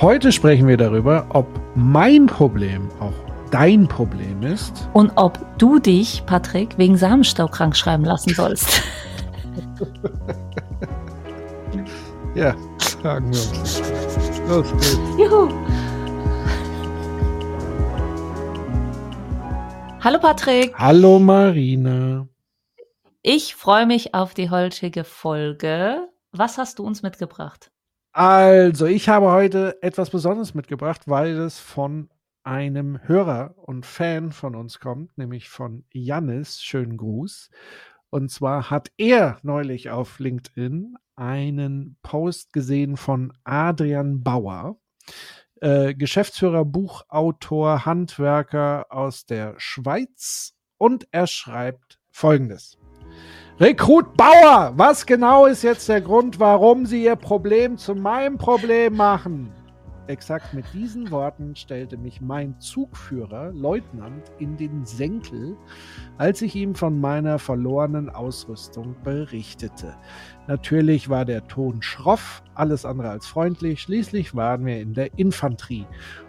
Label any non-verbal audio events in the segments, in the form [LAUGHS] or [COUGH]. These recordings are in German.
Heute sprechen wir darüber, ob mein Problem auch dein Problem ist. Und ob du dich, Patrick, wegen Samenstau krank schreiben lassen sollst. [LAUGHS] [LAUGHS] ja, fragen wir uns. Los geht's. Juhu. Hallo Patrick. Hallo Marina. Ich freue mich auf die heutige Folge. Was hast du uns mitgebracht? Also, ich habe heute etwas Besonderes mitgebracht, weil es von einem Hörer und Fan von uns kommt, nämlich von Jannis. Schönen Gruß. Und zwar hat er neulich auf LinkedIn einen Post gesehen von Adrian Bauer, äh, Geschäftsführer, Buchautor, Handwerker aus der Schweiz. Und er schreibt Folgendes. Rekrut Bauer, was genau ist jetzt der Grund, warum Sie Ihr Problem zu meinem Problem machen? Exakt mit diesen Worten stellte mich mein Zugführer, Leutnant, in den Senkel, als ich ihm von meiner verlorenen Ausrüstung berichtete. Natürlich war der Ton schroff, alles andere als freundlich. Schließlich waren wir in der Infanterie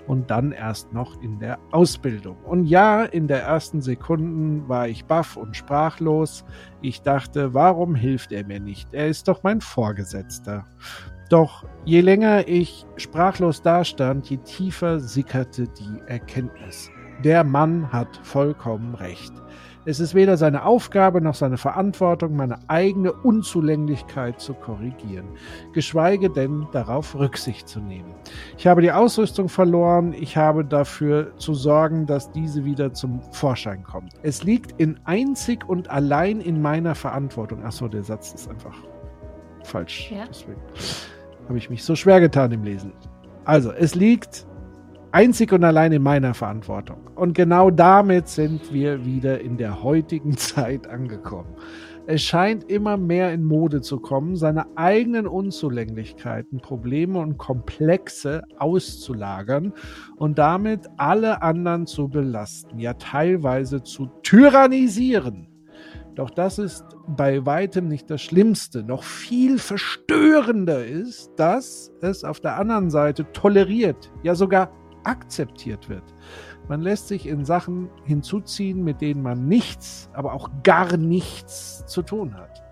und dann erst noch in der Ausbildung. Und ja, in der ersten Sekunden war ich baff und sprachlos. Ich dachte, warum hilft er mir nicht? Er ist doch mein Vorgesetzter. Doch je länger ich sprachlos dastand, je tiefer sickerte die Erkenntnis. Der Mann hat vollkommen recht. Es ist weder seine Aufgabe noch seine Verantwortung, meine eigene Unzulänglichkeit zu korrigieren, geschweige denn darauf Rücksicht zu nehmen. Ich habe die Ausrüstung verloren, ich habe dafür zu sorgen, dass diese wieder zum Vorschein kommt. Es liegt in einzig und allein in meiner Verantwortung. Achso, der Satz ist einfach falsch. Ja. Deswegen habe ich mich so schwer getan im Lesen. Also, es liegt einzig und allein in meiner Verantwortung. Und genau damit sind wir wieder in der heutigen [LAUGHS] Zeit angekommen. Es scheint immer mehr in Mode zu kommen, seine eigenen Unzulänglichkeiten, Probleme und Komplexe auszulagern und damit alle anderen zu belasten, ja teilweise zu tyrannisieren. Doch das ist bei weitem nicht das Schlimmste. Noch viel verstörender ist, dass es auf der anderen Seite toleriert, ja sogar akzeptiert wird. Man lässt sich in Sachen hinzuziehen, mit denen man nichts, aber auch gar nichts zu tun hat.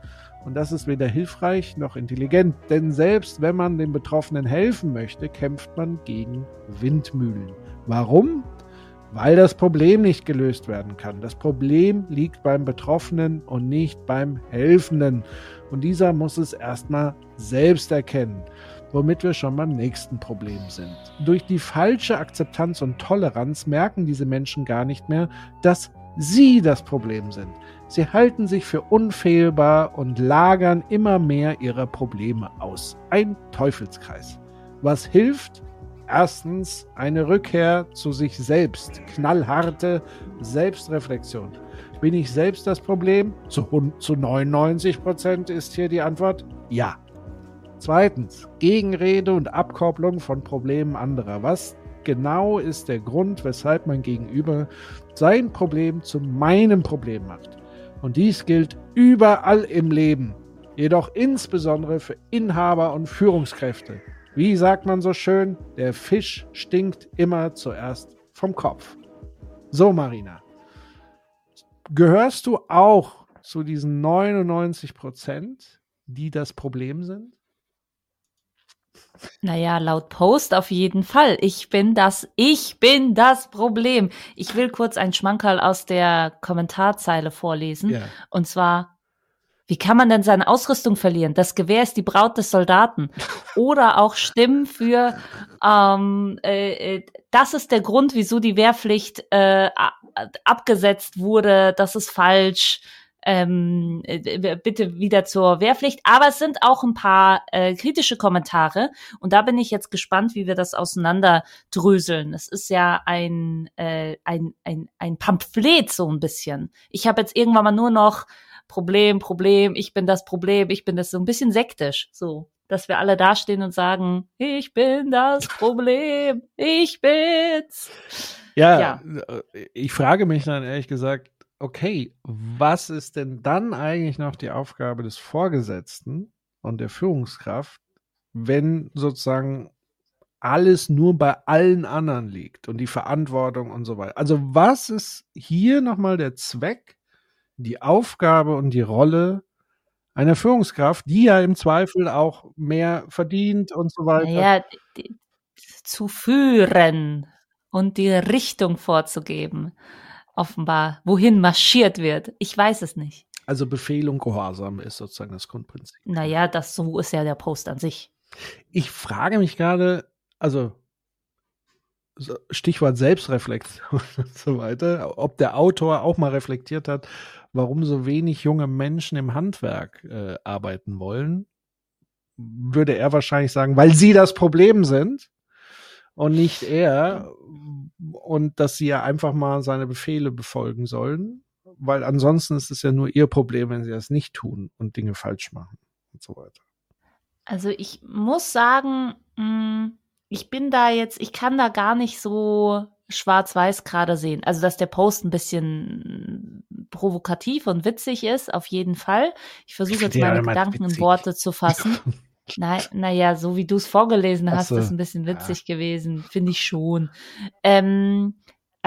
Und das ist weder hilfreich noch intelligent, denn selbst wenn man den Betroffenen helfen möchte, kämpft man gegen Windmühlen. Warum? weil das Problem nicht gelöst werden kann. Das Problem liegt beim Betroffenen und nicht beim Helfenden. Und dieser muss es erstmal selbst erkennen, womit wir schon beim nächsten Problem sind. Durch die falsche Akzeptanz und Toleranz merken diese Menschen gar nicht mehr, dass sie das Problem sind. Sie halten sich für unfehlbar und lagern immer mehr ihre Probleme aus. Ein Teufelskreis. Was hilft? Erstens eine Rückkehr zu sich selbst, knallharte Selbstreflexion. Bin ich selbst das Problem? Zu, zu 99 Prozent ist hier die Antwort ja. Zweitens, Gegenrede und Abkopplung von Problemen anderer. Was genau ist der Grund, weshalb mein Gegenüber sein Problem zu meinem Problem macht? Und dies gilt überall im Leben, jedoch insbesondere für Inhaber und Führungskräfte. Wie sagt man so schön, der Fisch stinkt immer zuerst vom Kopf. So, Marina, gehörst du auch zu diesen 99 Prozent, die das Problem sind? Naja, laut Post auf jeden Fall. Ich bin das, ich bin das Problem. Ich will kurz ein Schmankerl aus der Kommentarzeile vorlesen. Yeah. Und zwar, wie kann man denn seine Ausrüstung verlieren? Das Gewehr ist die Braut des Soldaten. Oder auch Stimmen für, ähm, äh, äh, das ist der Grund, wieso die Wehrpflicht äh, abgesetzt wurde, das ist falsch. Ähm, äh, bitte wieder zur Wehrpflicht. Aber es sind auch ein paar äh, kritische Kommentare und da bin ich jetzt gespannt, wie wir das auseinanderdröseln. Es ist ja ein, äh, ein, ein, ein Pamphlet so ein bisschen. Ich habe jetzt irgendwann mal nur noch Problem, Problem, ich bin das Problem, ich bin das so ein bisschen sektisch, so, dass wir alle dastehen und sagen, ich bin das Problem, ich bin's. Ja, ja, äh, ich frage mich dann ehrlich gesagt, okay, was ist denn dann eigentlich noch die Aufgabe des Vorgesetzten und der Führungskraft, wenn sozusagen alles nur bei allen anderen liegt und die Verantwortung und so weiter. Also was ist hier nochmal der Zweck, die Aufgabe und die Rolle einer Führungskraft, die ja im Zweifel auch mehr verdient und so weiter? Ja, zu führen und die Richtung vorzugeben offenbar, wohin marschiert wird. Ich weiß es nicht. Also Befehl und Gehorsam ist sozusagen das Grundprinzip. Naja, das so ist ja der Post an sich. Ich frage mich gerade, also Stichwort Selbstreflexion [LAUGHS] und so weiter, ob der Autor auch mal reflektiert hat, warum so wenig junge Menschen im Handwerk äh, arbeiten wollen, würde er wahrscheinlich sagen, weil sie das Problem sind und nicht er und dass sie ja einfach mal seine Befehle befolgen sollen, weil ansonsten ist es ja nur ihr Problem, wenn sie das nicht tun und Dinge falsch machen und so weiter. Also ich muss sagen, mm, ich bin da jetzt, ich kann da gar nicht so schwarz-weiß gerade sehen. Also, dass der Post ein bisschen provokativ und witzig ist, auf jeden Fall. Ich versuche jetzt meine Gedanken in Worte zu fassen. [LAUGHS] Nein, naja, so wie du es vorgelesen hast, so, ist ein bisschen witzig ja. gewesen, finde ich schon. Ähm,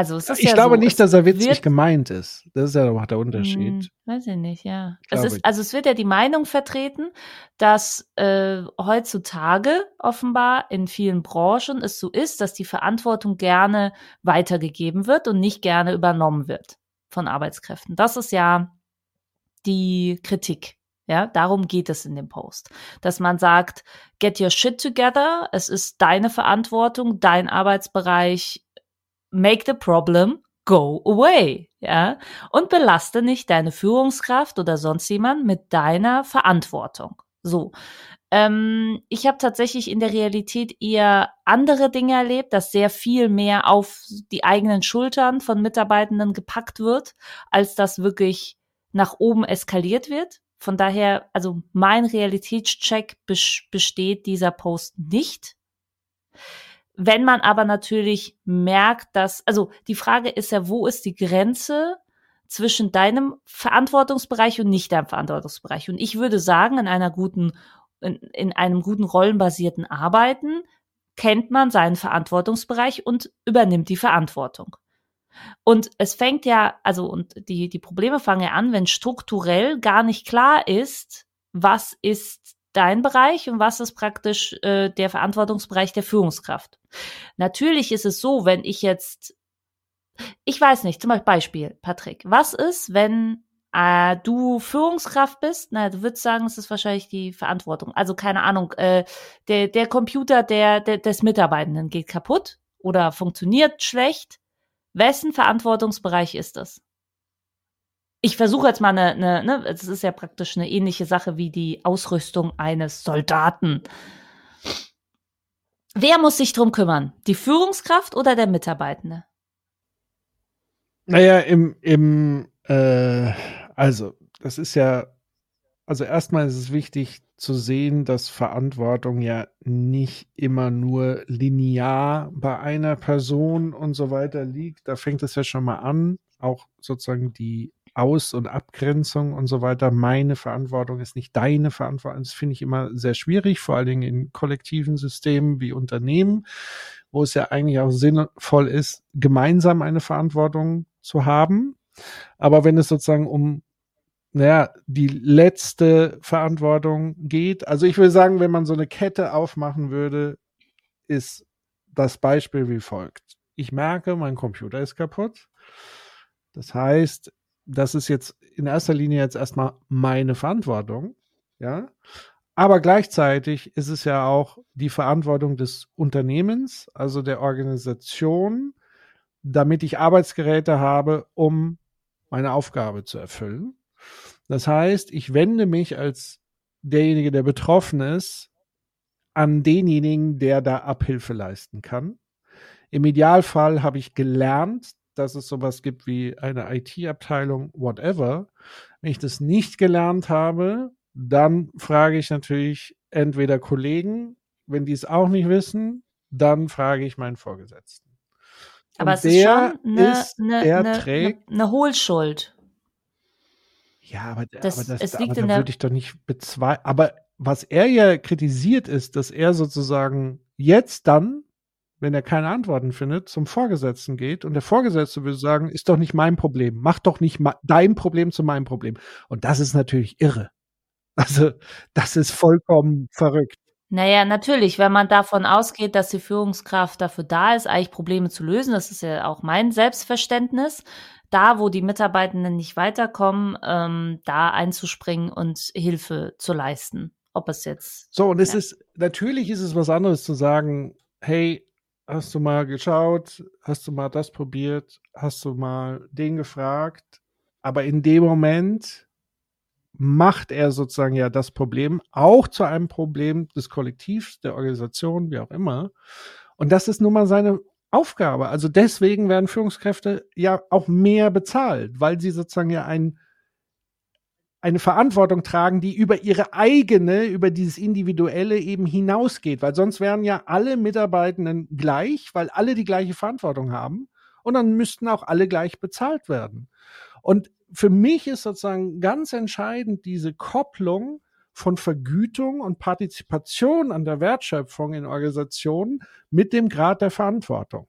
also es ist ich ja glaube so, nicht, dass er witzig wird, gemeint ist. Das ist ja auch der Unterschied. Hm, weiß ich nicht, ja. Es ist, also es wird ja die Meinung vertreten, dass äh, heutzutage offenbar in vielen Branchen es so ist, dass die Verantwortung gerne weitergegeben wird und nicht gerne übernommen wird von Arbeitskräften. Das ist ja die Kritik ja, darum geht es in dem Post. Dass man sagt, get your shit together. Es ist deine Verantwortung, dein Arbeitsbereich. Make the problem go away. Ja, und belaste nicht deine Führungskraft oder sonst jemand mit deiner Verantwortung. So. Ähm, ich habe tatsächlich in der Realität eher andere Dinge erlebt, dass sehr viel mehr auf die eigenen Schultern von Mitarbeitenden gepackt wird, als das wirklich nach oben eskaliert wird. Von daher, also mein Realitätscheck besteht dieser Post nicht. Wenn man aber natürlich merkt, dass, also die Frage ist ja, wo ist die Grenze zwischen deinem Verantwortungsbereich und nicht deinem Verantwortungsbereich? Und ich würde sagen, in einer guten, in, in einem guten rollenbasierten Arbeiten kennt man seinen Verantwortungsbereich und übernimmt die Verantwortung. Und es fängt ja, also, und die, die Probleme fangen ja an, wenn strukturell gar nicht klar ist, was ist dein Bereich und was ist praktisch äh, der Verantwortungsbereich der Führungskraft. Natürlich ist es so, wenn ich jetzt, ich weiß nicht, zum Beispiel Patrick, was ist, wenn äh, du Führungskraft bist? Na, du würdest sagen, es ist wahrscheinlich die Verantwortung. Also keine Ahnung, äh, der, der Computer der, der, des Mitarbeitenden geht kaputt oder funktioniert schlecht Wessen Verantwortungsbereich ist das? Ich versuche jetzt mal eine, eine, ne, es ist ja praktisch eine ähnliche Sache wie die Ausrüstung eines Soldaten. Wer muss sich drum kümmern? Die Führungskraft oder der Mitarbeitende? Naja, im, im äh, also, das ist ja, also erstmal ist es wichtig, zu sehen, dass Verantwortung ja nicht immer nur linear bei einer Person und so weiter liegt. Da fängt es ja schon mal an, auch sozusagen die Aus- und Abgrenzung und so weiter. Meine Verantwortung ist nicht deine Verantwortung. Das finde ich immer sehr schwierig, vor allen Dingen in kollektiven Systemen wie Unternehmen, wo es ja eigentlich auch sinnvoll ist, gemeinsam eine Verantwortung zu haben. Aber wenn es sozusagen um naja, die letzte Verantwortung geht. Also ich würde sagen, wenn man so eine Kette aufmachen würde, ist das Beispiel wie folgt. Ich merke, mein Computer ist kaputt. Das heißt, das ist jetzt in erster Linie jetzt erstmal meine Verantwortung, ja. Aber gleichzeitig ist es ja auch die Verantwortung des Unternehmens, also der Organisation, damit ich Arbeitsgeräte habe, um meine Aufgabe zu erfüllen. Das heißt, ich wende mich als derjenige, der betroffen ist, an denjenigen, der da Abhilfe leisten kann. Im Idealfall habe ich gelernt, dass es sowas gibt wie eine IT-Abteilung, whatever. Wenn ich das nicht gelernt habe, dann frage ich natürlich entweder Kollegen, wenn die es auch nicht wissen, dann frage ich meinen Vorgesetzten. Aber Und es ist schon eine, ist, eine, eine, eine Hohlschuld. Ja, aber, das, aber das, es liegt aber da würde ich doch nicht bezweifeln. Aber was er ja kritisiert ist, dass er sozusagen jetzt dann, wenn er keine Antworten findet, zum Vorgesetzten geht und der Vorgesetzte würde sagen, ist doch nicht mein Problem, mach doch nicht dein Problem zu meinem Problem. Und das ist natürlich irre. Also, das ist vollkommen verrückt. Naja, natürlich, wenn man davon ausgeht, dass die Führungskraft dafür da ist, eigentlich Probleme zu lösen, das ist ja auch mein Selbstverständnis, da, wo die Mitarbeitenden nicht weiterkommen, ähm, da einzuspringen und Hilfe zu leisten. Ob es jetzt. So, und es ja. ist, natürlich ist es was anderes zu sagen, hey, hast du mal geschaut, hast du mal das probiert, hast du mal den gefragt, aber in dem Moment macht er sozusagen ja das Problem auch zu einem Problem des Kollektivs, der Organisation, wie auch immer. Und das ist nun mal seine Aufgabe. Also deswegen werden Führungskräfte ja auch mehr bezahlt, weil sie sozusagen ja ein, eine Verantwortung tragen, die über ihre eigene, über dieses Individuelle eben hinausgeht, weil sonst wären ja alle Mitarbeitenden gleich, weil alle die gleiche Verantwortung haben und dann müssten auch alle gleich bezahlt werden. Und für mich ist sozusagen ganz entscheidend diese Kopplung von Vergütung und Partizipation an der Wertschöpfung in Organisationen mit dem Grad der Verantwortung.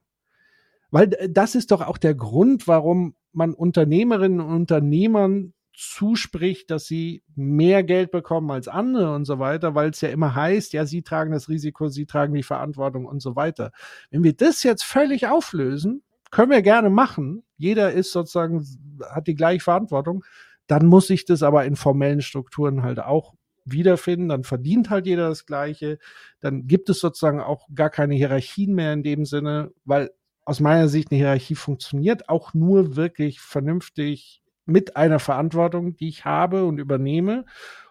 Weil das ist doch auch der Grund, warum man Unternehmerinnen und Unternehmern zuspricht, dass sie mehr Geld bekommen als andere und so weiter, weil es ja immer heißt, ja, sie tragen das Risiko, sie tragen die Verantwortung und so weiter. Wenn wir das jetzt völlig auflösen, können wir gerne machen. Jeder ist sozusagen, hat die gleiche Verantwortung. Dann muss sich das aber in formellen Strukturen halt auch wiederfinden, dann verdient halt jeder das Gleiche, dann gibt es sozusagen auch gar keine Hierarchien mehr in dem Sinne, weil aus meiner Sicht eine Hierarchie funktioniert auch nur wirklich vernünftig mit einer Verantwortung, die ich habe und übernehme.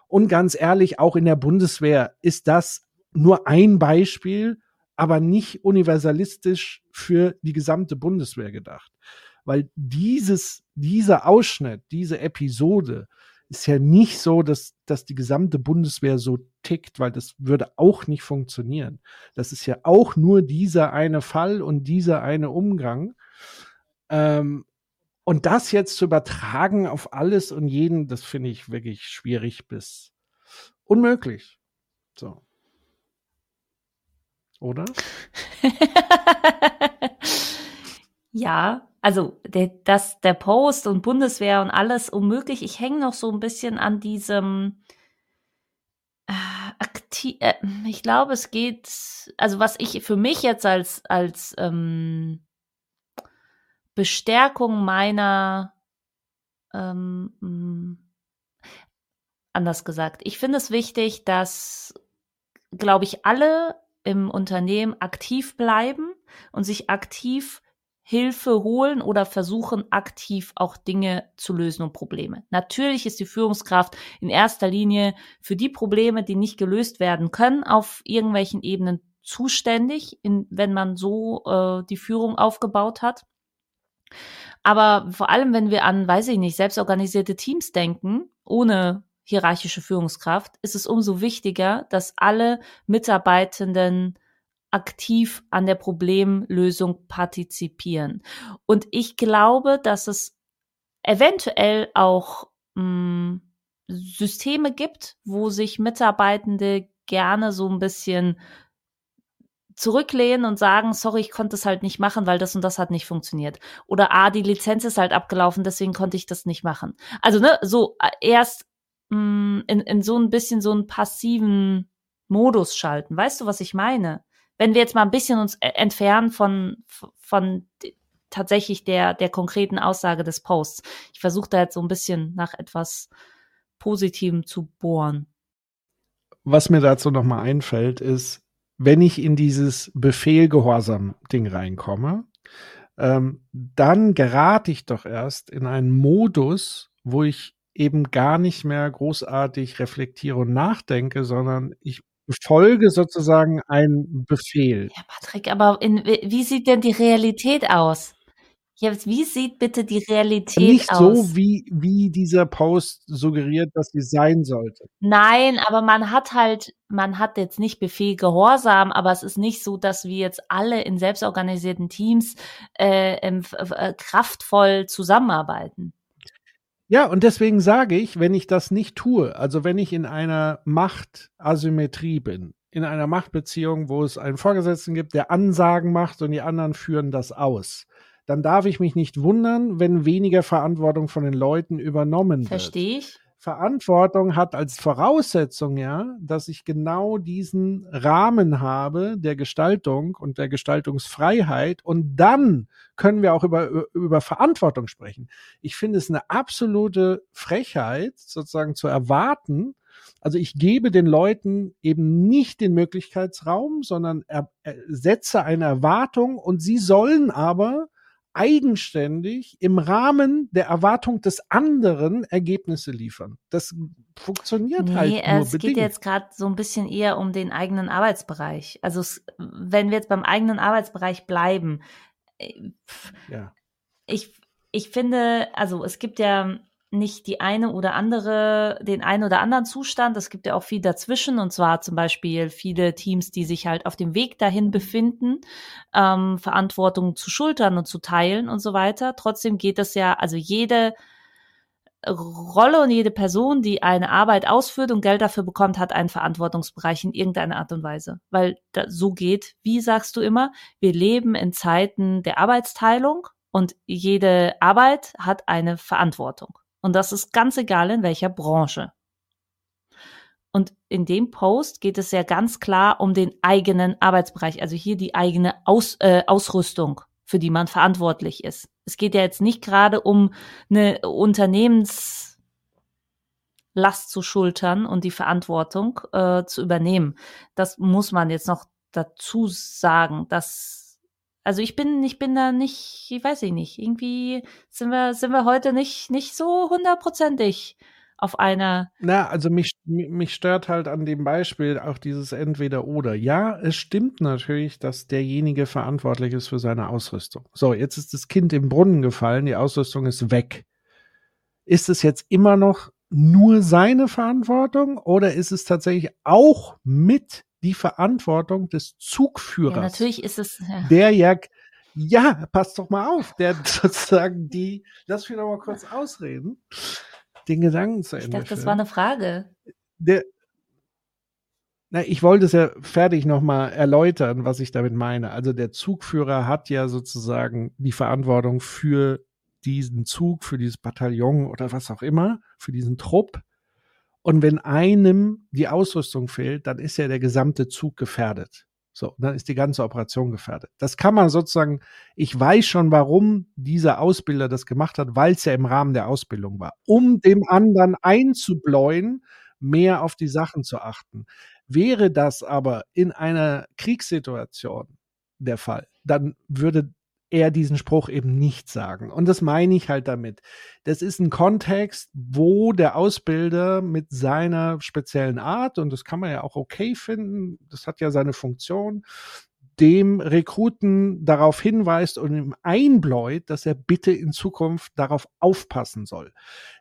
Und ganz ehrlich, auch in der Bundeswehr ist das nur ein Beispiel, aber nicht universalistisch für die gesamte Bundeswehr gedacht. Weil dieses, dieser Ausschnitt, diese Episode ist ja nicht so, dass, dass die gesamte Bundeswehr so tickt, weil das würde auch nicht funktionieren. Das ist ja auch nur dieser eine Fall und dieser eine Umgang. Ähm, und das jetzt zu übertragen auf alles und jeden, das finde ich wirklich schwierig bis unmöglich. So. Oder? [LAUGHS] ja, also der, das, der Post und Bundeswehr und alles unmöglich. Ich hänge noch so ein bisschen an diesem äh, aktiv. Äh, ich glaube, es geht, also was ich für mich jetzt als als ähm, Bestärkung meiner ähm, mm, anders gesagt. Ich finde es wichtig, dass, glaube ich, alle im Unternehmen aktiv bleiben und sich aktiv Hilfe holen oder versuchen aktiv auch Dinge zu lösen und Probleme. Natürlich ist die Führungskraft in erster Linie für die Probleme, die nicht gelöst werden können, auf irgendwelchen Ebenen zuständig, in, wenn man so äh, die Führung aufgebaut hat. Aber vor allem, wenn wir an, weiß ich nicht, selbstorganisierte Teams denken, ohne hierarchische Führungskraft, ist es umso wichtiger, dass alle Mitarbeitenden aktiv an der Problemlösung partizipieren. Und ich glaube, dass es eventuell auch mh, hm, Systeme gibt, wo sich Mitarbeitende gerne so ein bisschen zurücklehnen und sagen, sorry, ich konnte es halt nicht machen, weil das und das hat nicht funktioniert. Oder ah, die Lizenz ist halt abgelaufen, deswegen konnte ich das nicht machen. Also, ne, so äh, erst mh, hm, in, in so ein bisschen so einen passiven Modus schalten. Weißt du, was ich meine? Wenn wir jetzt mal ein bisschen uns äh, entfernen von, von tatsächlich der, der konkreten Aussage des Posts. Ich versuche da jetzt so ein bisschen nach etwas Positivem zu bohren. Was mir dazu nochmal einfällt, ist, wenn ich in dieses Befehl-Gehorsam-Ding reinkomme, ähm, dann gerate ich doch erst in einen Modus, wo ich eben gar nicht mehr großartig reflektiere und nachdenke, sondern ich folge sozusagen einen Befehl. Ja, Patrick, aber in, wie sieht denn die Realität aus? Jetzt, wie sieht bitte die Realität Nicht aus? so, wie, wie dieser Post suggeriert, dass sie sein sollte. Nein, aber man hat halt, man hat jetzt nicht Befehl Gehorsam, aber es ist nicht so, dass wir jetzt alle in selbstorganisierten Teams äh, äh, kraftvoll zusammenarbeiten. Ja, und deswegen sage ich, wenn ich das nicht tue, also wenn ich in einer Machtasymmetrie bin, in einer Machtbeziehung, wo es einen Vorgesetzten gibt, der Ansagen macht und die anderen führen das aus, dann darf ich mich nicht wundern, wenn weniger Verantwortung von den Leuten übernommen wird. Verstehe ich. Verantwortung hat als Voraussetzung ja, dass ich genau diesen Rahmen habe der Gestaltung und der Gestaltungsfreiheit und dann können wir auch über, über Verantwortung sprechen. Ich finde es eine absolute Frechheit, sozusagen zu erwarten, also ich gebe den Leuten eben nicht den Möglichkeitsraum, sondern er, er setze eine Erwartung und sie sollen aber eigenständig im Rahmen der Erwartung des anderen Ergebnisse liefern. Das funktioniert nee, halt nur es bedingt. geht jetzt gerade so ein bisschen eher um den eigenen Arbeitsbereich. Also es, wenn wir jetzt beim eigenen Arbeitsbereich bleiben, äh, ja. ich, ich finde, also es gibt ja nicht die eine oder andere, den einen oder anderen Zustand. Es gibt ja auch viel dazwischen und zwar zum Beispiel viele Teams, die sich halt auf dem Weg dahin befinden, ähm, Verantwortung zu schultern und zu teilen und so weiter. Trotzdem geht es ja, also jede Rolle und jede Person, die eine Arbeit ausführt und Geld dafür bekommt, hat einen Verantwortungsbereich in irgendeiner Art und Weise. Weil da, so geht, wie sagst du immer, wir leben in Zeiten der Arbeitsteilung und jede Arbeit hat eine Verantwortung. Und das ist ganz egal in welcher Branche. Und in dem Post geht es ja ganz klar um den eigenen Arbeitsbereich, also hier die eigene Aus, äh, Ausrüstung, für die man verantwortlich ist. Es geht ja jetzt nicht gerade um eine Unternehmenslast zu schultern und die Verantwortung äh, zu übernehmen. Das muss man jetzt noch dazu sagen, dass also ich bin, ich bin da nicht, ich weiß ich nicht, irgendwie sind wir, sind wir heute nicht, nicht so hundertprozentig auf einer. Na, also mich, mich stört halt an dem Beispiel auch dieses Entweder-Oder. Ja, es stimmt natürlich, dass derjenige verantwortlich ist für seine Ausrüstung. So, jetzt ist das Kind im Brunnen gefallen, die Ausrüstung ist weg. Ist es jetzt immer noch nur seine Verantwortung oder ist es tatsächlich auch mit die Verantwortung des Zugführers. Ja, natürlich ist es. Ja. Der ja, ja, passt doch mal auf, der [LAUGHS] sozusagen die, lass mich noch mal kurz ausreden, den Gedanken zu Ende Ich dachte, das war eine Frage. Der, na, ich wollte es ja fertig nochmal erläutern, was ich damit meine. Also der Zugführer hat ja sozusagen die Verantwortung für diesen Zug, für dieses Bataillon oder was auch immer, für diesen Trupp. Und wenn einem die Ausrüstung fehlt, dann ist ja der gesamte Zug gefährdet. So, dann ist die ganze Operation gefährdet. Das kann man sozusagen, ich weiß schon, warum dieser Ausbilder das gemacht hat, weil es ja im Rahmen der Ausbildung war, um dem anderen einzubläuen, mehr auf die Sachen zu achten. Wäre das aber in einer Kriegssituation der Fall, dann würde er diesen Spruch eben nicht sagen. Und das meine ich halt damit. Das ist ein Kontext, wo der Ausbilder mit seiner speziellen Art, und das kann man ja auch okay finden, das hat ja seine Funktion, dem Rekruten darauf hinweist und ihm einbläut, dass er bitte in Zukunft darauf aufpassen soll.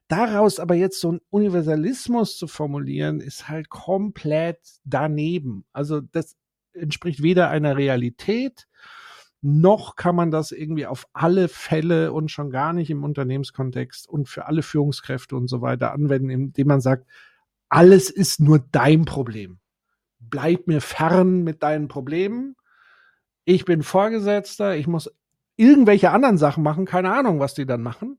Daraus aber jetzt so ein Universalismus zu formulieren, ist halt komplett daneben. Also das entspricht weder einer Realität, noch kann man das irgendwie auf alle Fälle und schon gar nicht im Unternehmenskontext und für alle Führungskräfte und so weiter anwenden, indem man sagt, alles ist nur dein Problem. Bleib mir fern mit deinen Problemen. Ich bin Vorgesetzter, ich muss irgendwelche anderen Sachen machen, keine Ahnung, was die dann machen.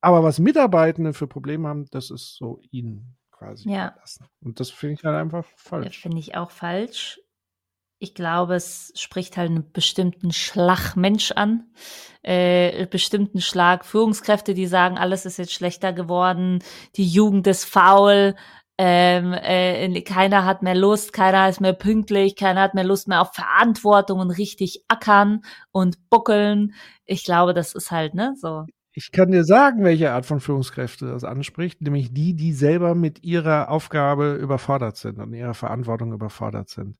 Aber was Mitarbeitende für Probleme haben, das ist so ihnen quasi ja. Und das finde ich halt einfach falsch. Finde ich auch falsch ich glaube, es spricht halt einen bestimmten Schlag Mensch an, äh, bestimmten Schlag Führungskräfte, die sagen, alles ist jetzt schlechter geworden, die Jugend ist faul, ähm, äh, keiner hat mehr Lust, keiner ist mehr pünktlich, keiner hat mehr Lust mehr auf Verantwortung und richtig ackern und buckeln. Ich glaube, das ist halt, ne, so. Ich kann dir sagen, welche Art von Führungskräfte das anspricht, nämlich die, die selber mit ihrer Aufgabe überfordert sind und ihrer Verantwortung überfordert sind.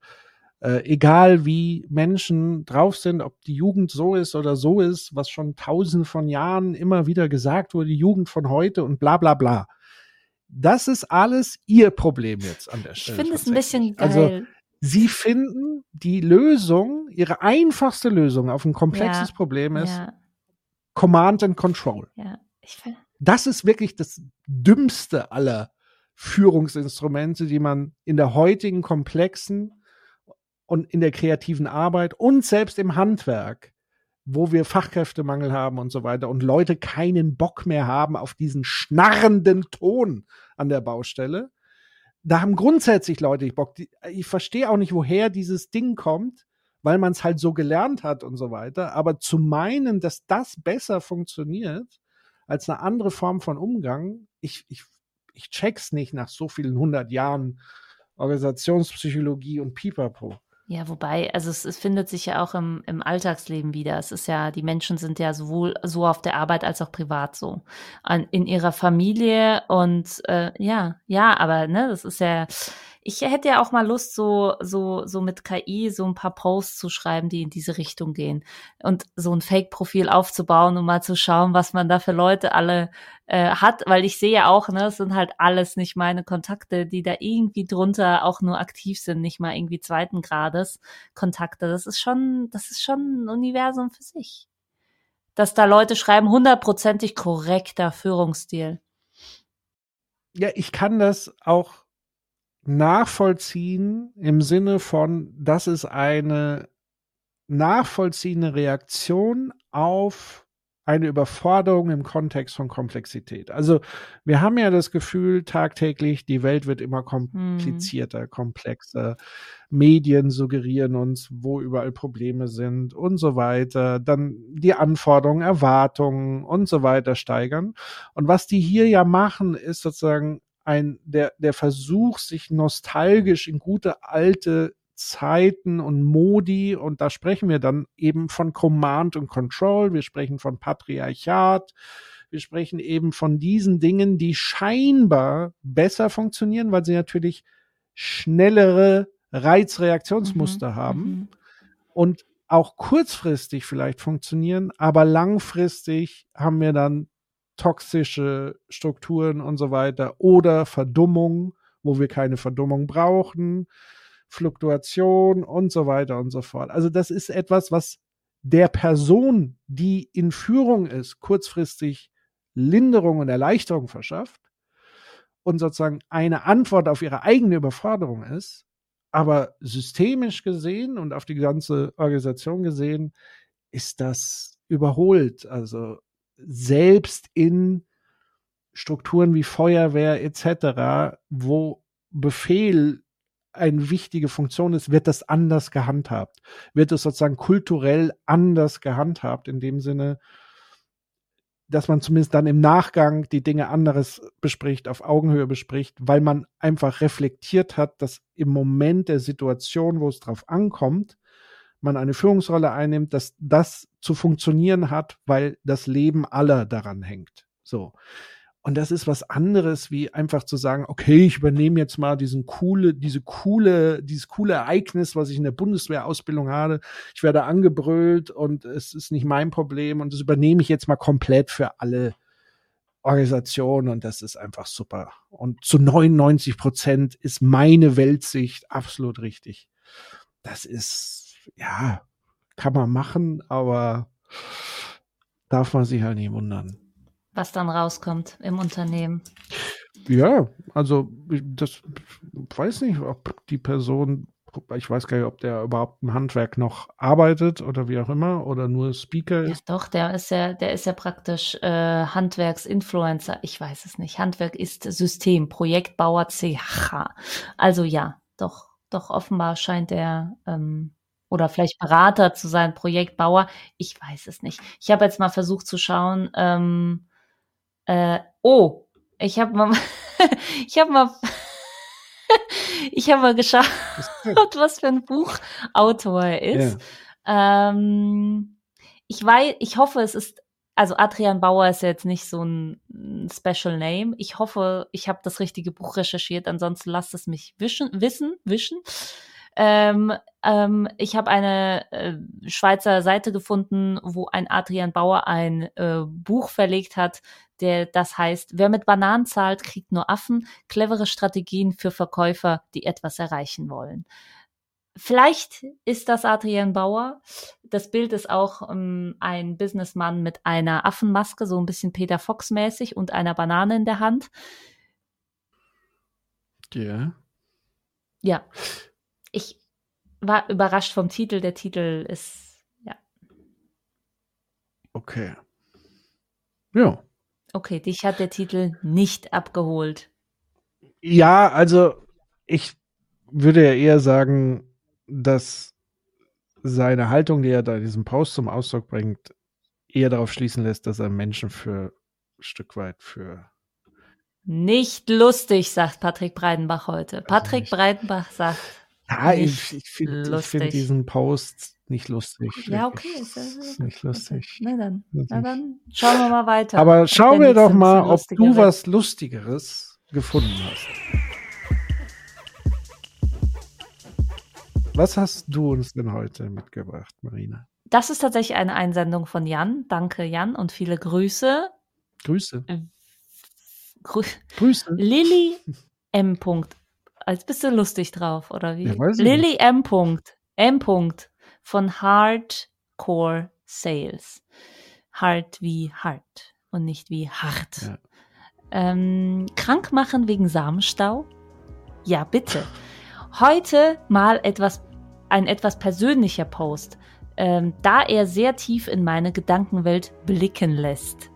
Äh, egal wie Menschen drauf sind, ob die Jugend so ist oder so ist, was schon tausend von Jahren immer wieder gesagt wurde, die Jugend von heute und bla bla bla. Das ist alles ihr Problem jetzt an der Stelle. Ich finde es ein bisschen also, geil. Also, sie finden die Lösung, ihre einfachste Lösung auf ein komplexes ja, Problem ist ja. Command and Control. Ja, das ist wirklich das dümmste aller Führungsinstrumente, die man in der heutigen komplexen und in der kreativen Arbeit und selbst im Handwerk, wo wir Fachkräftemangel haben und so weiter und Leute keinen Bock mehr haben auf diesen schnarrenden Ton an der Baustelle. Da haben grundsätzlich Leute Bock. Ich verstehe auch nicht, woher dieses Ding kommt, weil man es halt so gelernt hat und so weiter. Aber zu meinen, dass das besser funktioniert als eine andere Form von Umgang, ich, ich, ich check's nicht nach so vielen hundert Jahren Organisationspsychologie und Pipapo. Ja, wobei, also es, es findet sich ja auch im, im Alltagsleben wieder. Es ist ja, die Menschen sind ja sowohl so auf der Arbeit als auch privat so. An, in ihrer Familie und äh, ja, ja, aber ne, das ist ja, ich hätte ja auch mal Lust, so, so, so mit KI so ein paar Posts zu schreiben, die in diese Richtung gehen. Und so ein Fake-Profil aufzubauen, um mal zu schauen, was man da für Leute alle äh, hat, weil ich sehe ja auch, ne, es sind halt alles nicht meine Kontakte, die da irgendwie drunter auch nur aktiv sind, nicht mal irgendwie zweiten Grades Kontakte. Das ist schon, das ist schon ein Universum für sich. Dass da Leute schreiben, hundertprozentig korrekter Führungsstil. Ja, ich kann das auch nachvollziehen im Sinne von, das ist eine nachvollziehende Reaktion auf eine Überforderung im Kontext von Komplexität. Also wir haben ja das Gefühl tagtäglich, die Welt wird immer komplizierter, hm. komplexer. Medien suggerieren uns, wo überall Probleme sind und so weiter. Dann die Anforderungen, Erwartungen und so weiter steigern. Und was die hier ja machen, ist sozusagen ein, der, der Versuch, sich nostalgisch in gute alte Zeiten und Modi, und da sprechen wir dann eben von Command und Control, wir sprechen von Patriarchat, wir sprechen eben von diesen Dingen, die scheinbar besser funktionieren, weil sie natürlich schnellere Reizreaktionsmuster mhm. haben mhm. und auch kurzfristig vielleicht funktionieren, aber langfristig haben wir dann toxische Strukturen und so weiter oder Verdummung, wo wir keine Verdummung brauchen, Fluktuation und so weiter und so fort. Also das ist etwas, was der Person, die in Führung ist, kurzfristig Linderung und Erleichterung verschafft und sozusagen eine Antwort auf ihre eigene Überforderung ist, aber systemisch gesehen und auf die ganze Organisation gesehen, ist das überholt. Also selbst in Strukturen wie Feuerwehr etc., wo Befehl eine wichtige Funktion ist, wird das anders gehandhabt. Wird es sozusagen kulturell anders gehandhabt, in dem Sinne, dass man zumindest dann im Nachgang die Dinge anderes bespricht, auf Augenhöhe bespricht, weil man einfach reflektiert hat, dass im Moment der Situation, wo es drauf ankommt, man eine Führungsrolle einnimmt, dass das zu funktionieren hat, weil das Leben aller daran hängt. So. Und das ist was anderes, wie einfach zu sagen, okay, ich übernehme jetzt mal diesen coole, diese coole, dieses coole Ereignis, was ich in der Bundeswehrausbildung habe. Ich werde angebrüllt und es ist nicht mein Problem und das übernehme ich jetzt mal komplett für alle Organisationen und das ist einfach super. Und zu 99 Prozent ist meine Weltsicht absolut richtig. Das ist ja, kann man machen, aber darf man sich halt nicht wundern. Was dann rauskommt im Unternehmen. Ja, also das weiß nicht, ob die Person, ich weiß gar nicht, ob der überhaupt im Handwerk noch arbeitet oder wie auch immer oder nur Speaker ist. Ja, doch, der ist ja, der ist ja praktisch äh, Handwerksinfluencer. Ich weiß es nicht. Handwerk ist System, Projektbauer CH. Also ja, doch, doch offenbar scheint er ähm, oder vielleicht Berater zu sein, Projektbauer. Ich weiß es nicht. Ich habe jetzt mal versucht zu schauen. Ähm, äh, oh, ich habe mal, [LAUGHS] ich habe mal, [LAUGHS] ich habe mal geschaut, [LAUGHS] was für ein Buchautor er ist. Ja. Ähm, ich weiß, ich hoffe, es ist also Adrian Bauer ist jetzt nicht so ein Special Name. Ich hoffe, ich habe das richtige Buch recherchiert. Ansonsten lasst es mich wischen, wissen, wischen. Ähm, ähm, ich habe eine äh, Schweizer Seite gefunden, wo ein Adrian Bauer ein äh, Buch verlegt hat, der das heißt, wer mit Bananen zahlt, kriegt nur Affen. Clevere Strategien für Verkäufer, die etwas erreichen wollen. Vielleicht ist das Adrian Bauer. Das Bild ist auch ähm, ein Businessmann mit einer Affenmaske, so ein bisschen Peter Fox mäßig und einer Banane in der Hand. Ja. Yeah. Ja ich war überrascht vom Titel. Der Titel ist, ja. Okay. Ja. Okay, dich hat der Titel nicht abgeholt. Ja, also ich würde ja eher sagen, dass seine Haltung, die er da in diesem Post zum Ausdruck bringt, eher darauf schließen lässt, dass er Menschen für ein Stück weit für nicht lustig, sagt Patrick Breidenbach heute. Patrick Breidenbach sagt ja, ich, ich finde find diesen Post nicht lustig. Ja, okay. Ist, ist nicht lustig. Na dann, na dann schauen wir mal weiter. Aber schauen wir doch mal, ob du was Lustigeres gefunden hast. Was hast du uns denn heute mitgebracht, Marina? Das ist tatsächlich eine Einsendung von Jan. Danke, Jan, und viele Grüße. Grüße. Äh, Grü Grüße. Lilly M. Als bist du lustig drauf, oder wie? Ja, Lily M. M. von Hardcore Sales. Hard wie hart und nicht wie hart. Ja. Ähm, krank machen wegen Samenstau? Ja, bitte. Heute mal etwas, ein etwas persönlicher Post, ähm, da er sehr tief in meine Gedankenwelt blicken lässt.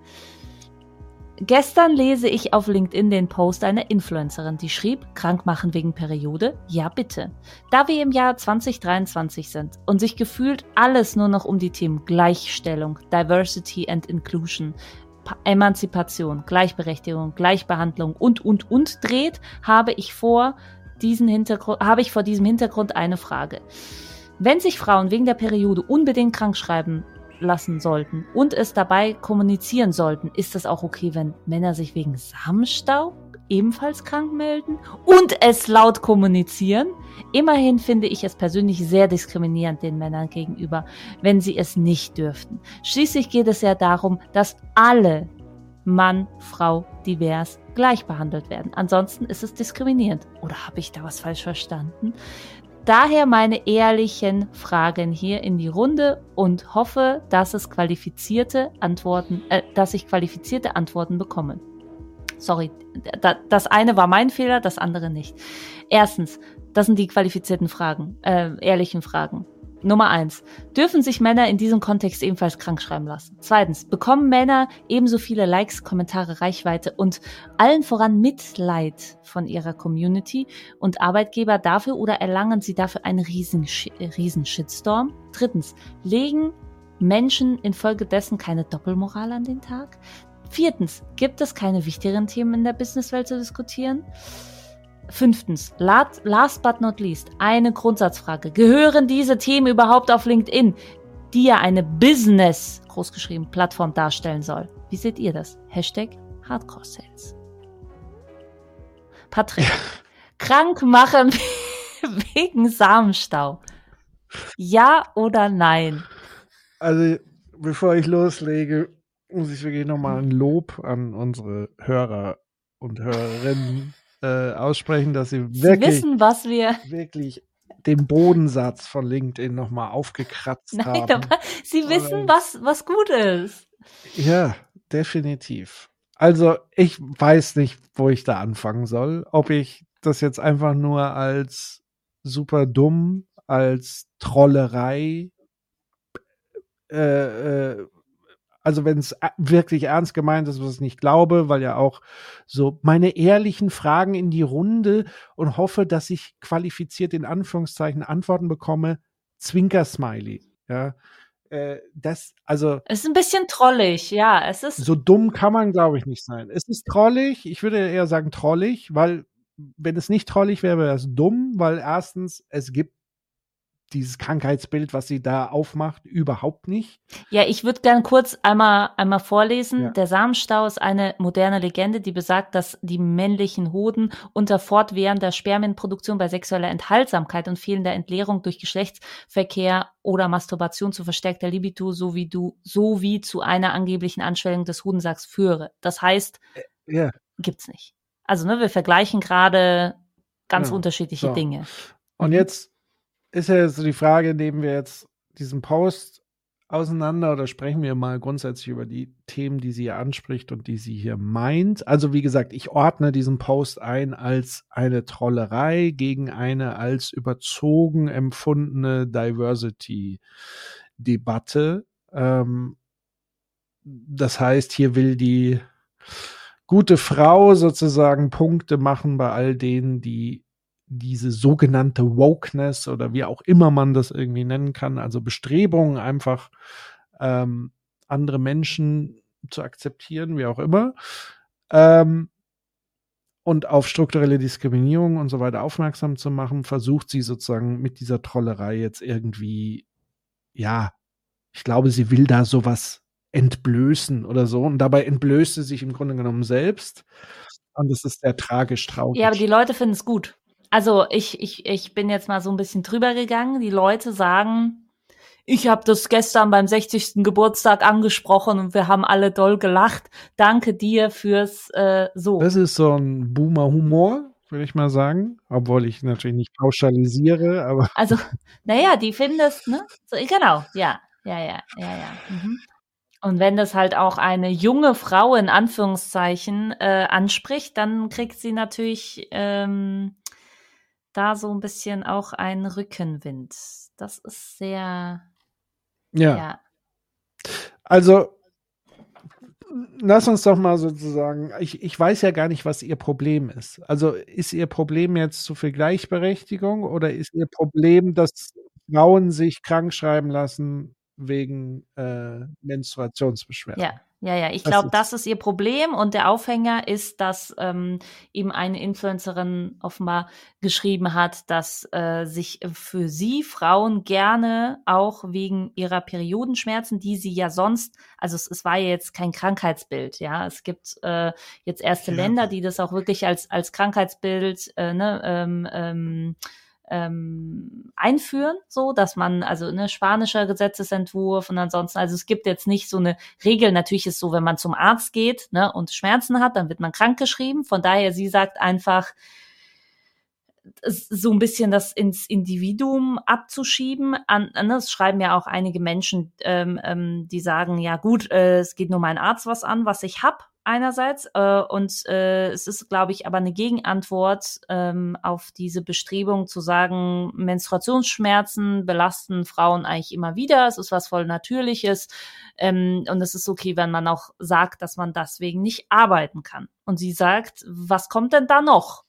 Gestern lese ich auf LinkedIn den Post einer Influencerin, die schrieb, krank machen wegen Periode? Ja, bitte. Da wir im Jahr 2023 sind und sich gefühlt alles nur noch um die Themen Gleichstellung, Diversity and Inclusion, Emanzipation, Gleichberechtigung, Gleichbehandlung und, und, und dreht, habe ich vor diesen Hintergrund, habe ich vor diesem Hintergrund eine Frage. Wenn sich Frauen wegen der Periode unbedingt krank schreiben lassen sollten und es dabei kommunizieren sollten, ist es auch okay, wenn Männer sich wegen Samenstau ebenfalls krank melden und es laut kommunizieren. Immerhin finde ich es persönlich sehr diskriminierend den Männern gegenüber, wenn sie es nicht dürften. Schließlich geht es ja darum, dass alle Mann, Frau, divers gleich behandelt werden. Ansonsten ist es diskriminierend. Oder habe ich da was falsch verstanden? Daher meine ehrlichen Fragen hier in die Runde und hoffe, dass es qualifizierte Antworten, äh, dass ich qualifizierte Antworten bekomme. Sorry, das eine war mein Fehler, das andere nicht. Erstens, das sind die qualifizierten Fragen, äh, ehrlichen Fragen. Nummer eins. Dürfen sich Männer in diesem Kontext ebenfalls krank schreiben lassen? Zweitens. Bekommen Männer ebenso viele Likes, Kommentare, Reichweite und allen voran Mitleid von ihrer Community und Arbeitgeber dafür oder erlangen sie dafür einen riesen, riesen Shitstorm? Drittens. Legen Menschen infolgedessen keine Doppelmoral an den Tag? Viertens. Gibt es keine wichtigeren Themen in der Businesswelt zu diskutieren? Fünftens, last but not least, eine Grundsatzfrage. Gehören diese Themen überhaupt auf LinkedIn, die ja eine Business, großgeschrieben, Plattform darstellen soll? Wie seht ihr das? Hashtag Hardcore Sales. Patrick, ja. krank machen [LAUGHS] wegen Samenstau. Ja oder nein? Also, bevor ich loslege, muss ich wirklich nochmal ein Lob an unsere Hörer und Hörerinnen äh, aussprechen, dass sie wirklich, wissen, was wir wirklich den Bodensatz von LinkedIn nochmal aufgekratzt Nein, haben. Aber sie wissen, was, was gut ist. Ja, definitiv. Also ich weiß nicht, wo ich da anfangen soll. Ob ich das jetzt einfach nur als super dumm, als Trollerei äh, äh, also wenn es wirklich ernst gemeint ist, was ich nicht glaube, weil ja auch so meine ehrlichen Fragen in die Runde und hoffe, dass ich qualifiziert in Anführungszeichen Antworten bekomme, Zwinker-Smiley. Ja, äh, das, also. Es ist ein bisschen trollig, ja. Es ist. So dumm kann man, glaube ich, nicht sein. Es ist trollig. Ich würde eher sagen trollig, weil wenn es nicht trollig wäre, wäre es dumm, weil erstens, es gibt dieses Krankheitsbild, was sie da aufmacht, überhaupt nicht. Ja, ich würde gern kurz einmal, einmal vorlesen. Ja. Der Samenstau ist eine moderne Legende, die besagt, dass die männlichen Hoden unter fortwährender Spermienproduktion bei sexueller Enthaltsamkeit und fehlender Entleerung durch Geschlechtsverkehr oder Masturbation zu verstärkter Libido sowie, du, sowie zu einer angeblichen Anschwellung des Hodensacks führe. Das heißt, ja. gibt's nicht. Also, ne, wir vergleichen gerade ganz ja. unterschiedliche so. Dinge. Und mhm. jetzt ist ja so die Frage, nehmen wir jetzt diesen Post auseinander oder sprechen wir mal grundsätzlich über die Themen, die sie hier anspricht und die sie hier meint. Also wie gesagt, ich ordne diesen Post ein als eine Trollerei gegen eine als überzogen empfundene Diversity-Debatte. Ähm, das heißt, hier will die gute Frau sozusagen Punkte machen bei all denen, die diese sogenannte Wokeness oder wie auch immer man das irgendwie nennen kann, also Bestrebungen einfach ähm, andere Menschen zu akzeptieren, wie auch immer, ähm, und auf strukturelle Diskriminierung und so weiter aufmerksam zu machen, versucht sie sozusagen mit dieser Trollerei jetzt irgendwie, ja, ich glaube, sie will da sowas entblößen oder so. Und dabei entblößt sie sich im Grunde genommen selbst. Und das ist sehr tragisch traurig. Ja, aber die Leute finden es gut. Also ich, ich, ich bin jetzt mal so ein bisschen drüber gegangen. Die Leute sagen, ich habe das gestern beim 60. Geburtstag angesprochen und wir haben alle doll gelacht. Danke dir fürs äh, so. Das ist so ein Boomer-Humor, würde ich mal sagen. Obwohl ich natürlich nicht pauschalisiere, aber. [LAUGHS] Also, naja, die finden das, ne? So, genau, ja, ja, ja, ja, ja. Mhm. Und wenn das halt auch eine junge Frau in Anführungszeichen äh, anspricht, dann kriegt sie natürlich ähm, da so ein bisschen auch ein Rückenwind. Das ist sehr. Ja. ja. Also, lass uns doch mal sozusagen, ich, ich weiß ja gar nicht, was ihr Problem ist. Also ist ihr Problem jetzt zu viel Gleichberechtigung oder ist ihr Problem, dass Frauen sich krank schreiben lassen wegen äh, Menstruationsbeschwerden? Ja. Ja, ja, ich glaube, das ist ihr Problem und der Aufhänger ist, dass ähm, eben eine Influencerin offenbar geschrieben hat, dass äh, sich für sie Frauen gerne auch wegen ihrer Periodenschmerzen, die sie ja sonst, also es, es war ja jetzt kein Krankheitsbild, ja, es gibt äh, jetzt erste ja. Länder, die das auch wirklich als als Krankheitsbild äh, ne, ähm, ähm, ähm, einführen, so dass man, also ne, spanischer Gesetzesentwurf und ansonsten, also es gibt jetzt nicht so eine Regel, natürlich ist so, wenn man zum Arzt geht ne, und Schmerzen hat, dann wird man krankgeschrieben. Von daher, sie sagt einfach, so ein bisschen das ins Individuum abzuschieben. An, das schreiben ja auch einige Menschen, ähm, ähm, die sagen, ja gut, äh, es geht nur mein Arzt was an, was ich hab einerseits äh, und äh, es ist, glaube ich, aber eine Gegenantwort ähm, auf diese Bestrebung zu sagen, Menstruationsschmerzen belasten Frauen eigentlich immer wieder. Es ist was voll Natürliches ähm, und es ist okay, wenn man auch sagt, dass man deswegen nicht arbeiten kann. Und sie sagt, was kommt denn da noch?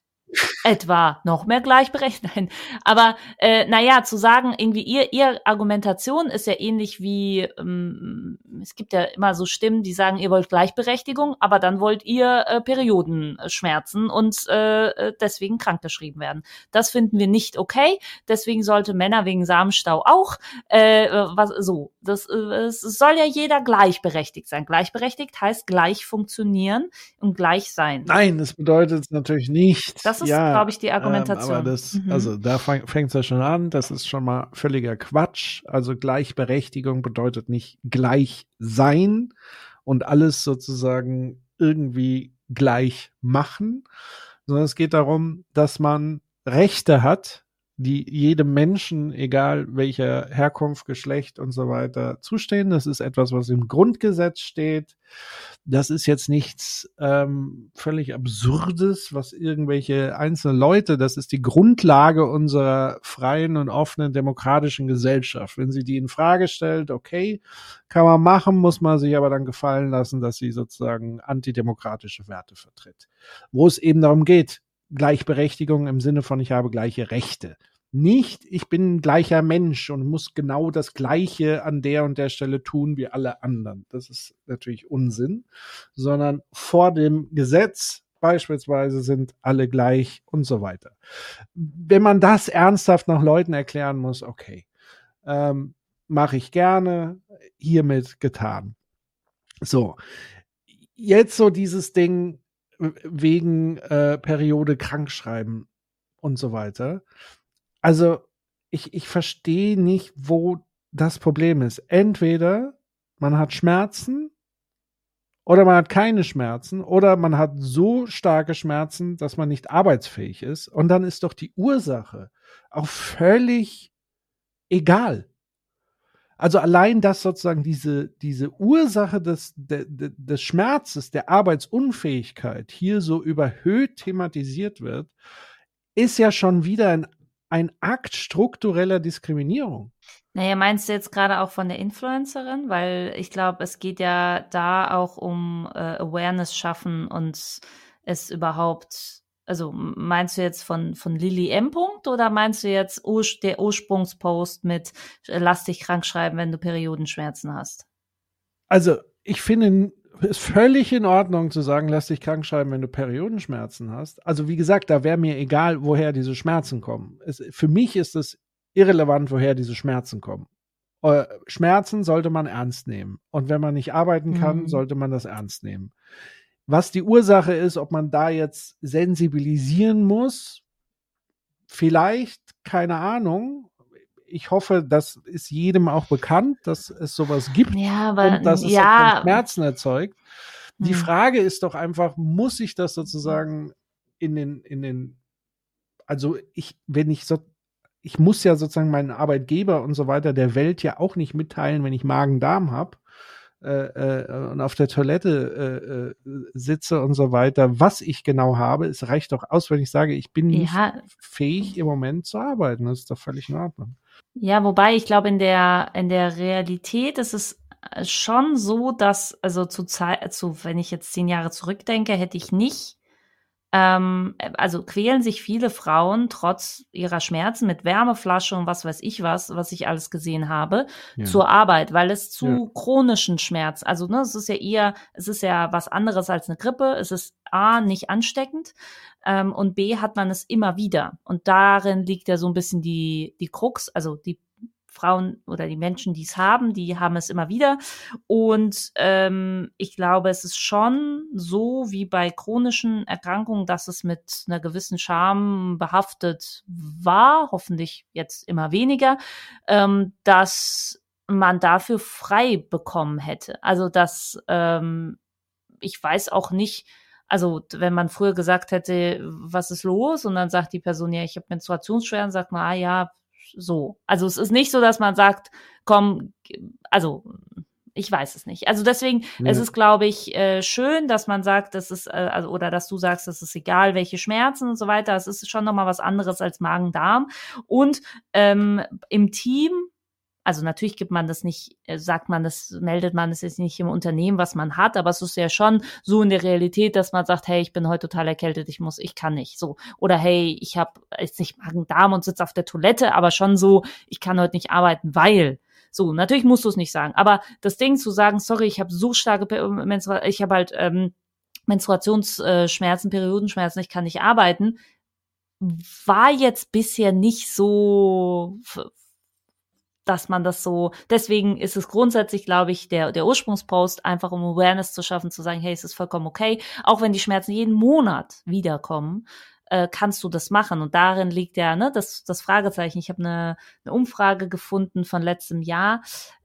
Etwa noch mehr gleichberechtigt. Nein. [LAUGHS] Aber äh, naja, zu sagen, irgendwie ihr, ihr Argumentation ist ja ähnlich wie, ähm, es gibt ja immer so Stimmen, die sagen, ihr wollt Gleichberechtigung, aber dann wollt ihr äh, Periodenschmerzen und äh, äh deswegen krankgeschrieben werden. Das finden wir nicht okay. Deswegen sollte Männer wegen Samenstau auch äh, was so. Das äh, es soll ja jeder gleichberechtigt sein. Gleichberechtigt heißt gleich funktionieren und gleich sein. Nein, das bedeutet natürlich nicht. Das ist, ja, glaube ich, die Argumentation. Ähm, das, mhm. also da fängt es ja schon an. Das ist schon mal völliger Quatsch. Also Gleichberechtigung bedeutet nicht gleich sein und alles sozusagen irgendwie gleich machen, sondern es geht darum, dass man Rechte hat, die jedem Menschen, egal welcher Herkunft, Geschlecht und so weiter, zustehen. Das ist etwas, was im Grundgesetz steht. Das ist jetzt nichts ähm, völlig Absurdes, was irgendwelche einzelnen Leute, das ist die Grundlage unserer freien und offenen demokratischen Gesellschaft. Wenn sie die in Frage stellt, okay, kann man machen, muss man sich aber dann gefallen lassen, dass sie sozusagen antidemokratische Werte vertritt. Wo es eben darum geht, Gleichberechtigung im Sinne von ich habe gleiche Rechte nicht, ich bin ein gleicher Mensch und muss genau das Gleiche an der und der Stelle tun wie alle anderen. Das ist natürlich Unsinn, sondern vor dem Gesetz beispielsweise sind alle gleich und so weiter. Wenn man das ernsthaft nach Leuten erklären muss, okay. ähm, mache ich gerne, hiermit getan. So, jetzt so dieses Ding wegen äh, Periode krankschreiben und so weiter. Also ich, ich verstehe nicht, wo das Problem ist. Entweder man hat Schmerzen oder man hat keine Schmerzen oder man hat so starke Schmerzen, dass man nicht arbeitsfähig ist. Und dann ist doch die Ursache auch völlig egal. Also allein, dass sozusagen diese, diese Ursache des, de, de, des Schmerzes, der Arbeitsunfähigkeit hier so überhöht thematisiert wird, ist ja schon wieder ein, ein Akt struktureller Diskriminierung. Naja, meinst du jetzt gerade auch von der Influencerin? Weil ich glaube, es geht ja da auch um äh, Awareness schaffen und es überhaupt also meinst du jetzt von, von Lilly M. Punkt oder meinst du jetzt Ur der Ursprungspost mit äh, lass dich krank schreiben, wenn du Periodenschmerzen hast? Also ich finde es völlig in Ordnung zu sagen, lass dich krank schreiben, wenn du Periodenschmerzen hast. Also wie gesagt, da wäre mir egal, woher diese Schmerzen kommen. Es, für mich ist es irrelevant, woher diese Schmerzen kommen. Äh, Schmerzen sollte man ernst nehmen. Und wenn man nicht arbeiten kann, mhm. sollte man das ernst nehmen. Was die Ursache ist, ob man da jetzt sensibilisieren muss, vielleicht, keine Ahnung. Ich hoffe, das ist jedem auch bekannt, dass es sowas gibt ja, aber, und dass es ja. auch Schmerzen erzeugt. Die hm. Frage ist doch einfach, muss ich das sozusagen in den, in den, also ich, wenn ich so, ich muss ja sozusagen meinen Arbeitgeber und so weiter der Welt ja auch nicht mitteilen, wenn ich Magen-Darm habe äh, äh, und auf der Toilette äh, äh, sitze und so weiter, was ich genau habe, es reicht doch aus, wenn ich sage, ich bin nicht ja. fähig im Moment zu arbeiten. Das ist doch völlig in Ordnung. Ja, wobei ich glaube, in der, in der Realität ist es schon so, dass, also zu Zeit, zu, wenn ich jetzt zehn Jahre zurückdenke, hätte ich nicht ähm, also quälen sich viele Frauen trotz ihrer Schmerzen mit Wärmeflasche und was weiß ich was, was ich alles gesehen habe, ja. zur Arbeit, weil es zu ja. chronischen Schmerz, also ne, es ist ja eher, es ist ja was anderes als eine Grippe, es ist A, nicht ansteckend ähm, und B, hat man es immer wieder. Und darin liegt ja so ein bisschen die, die Krux, also die Frauen oder die Menschen, die es haben, die haben es immer wieder. Und ähm, ich glaube, es ist schon so wie bei chronischen Erkrankungen, dass es mit einer gewissen Scham behaftet war, hoffentlich jetzt immer weniger, ähm, dass man dafür frei bekommen hätte. Also dass ähm, ich weiß auch nicht, also wenn man früher gesagt hätte, was ist los? Und dann sagt die Person, ja, ich habe Menstruationsschweren, sagt man, ah ja, so. Also es ist nicht so, dass man sagt, komm, also ich weiß es nicht. Also deswegen, ja. es ist, glaube ich, äh, schön, dass man sagt, das ist, äh, also, oder dass du sagst, es ist egal, welche Schmerzen und so weiter. Es ist schon nochmal was anderes als Magen-Darm. Und ähm, im Team also natürlich gibt man das nicht, äh, sagt man das, meldet man es jetzt nicht im Unternehmen, was man hat, aber es ist ja schon so in der Realität, dass man sagt, hey, ich bin heute total erkältet, ich muss, ich kann nicht, so. Oder hey, ich habe jetzt nicht Magen-Darm und sitze auf der Toilette, aber schon so, ich kann heute nicht arbeiten, weil. So, natürlich musst du es nicht sagen, aber das Ding zu sagen, sorry, ich habe so starke Menstruation, ich habe halt ähm, Menstruationsschmerzen, Periodenschmerzen, ich kann nicht arbeiten, war jetzt bisher nicht so dass man das so, deswegen ist es grundsätzlich, glaube ich, der, der Ursprungspost, einfach um Awareness zu schaffen, zu sagen, hey, es ist vollkommen okay, auch wenn die Schmerzen jeden Monat wiederkommen, äh, kannst du das machen. Und darin liegt ja ne, das, das Fragezeichen. Ich habe eine, eine Umfrage gefunden von letztem Jahr,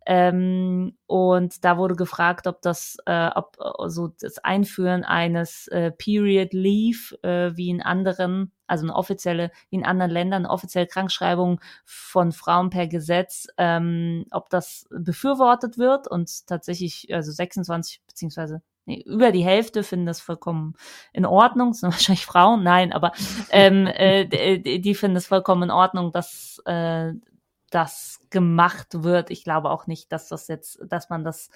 ähm, und da wurde gefragt, ob das, äh, ob äh, so das Einführen eines äh, Period Leave äh, wie in anderen, also eine offizielle, wie in anderen Ländern, offizielle Krankschreibung von Frauen per Gesetz, ähm, ob das befürwortet wird und tatsächlich, also 26 beziehungsweise nee, über die Hälfte finden das vollkommen in Ordnung. Das sind [LAUGHS] wahrscheinlich Frauen, nein, aber ähm, äh, die, die finden es vollkommen in Ordnung, dass äh, das gemacht wird. Ich glaube auch nicht, dass das jetzt, dass man das,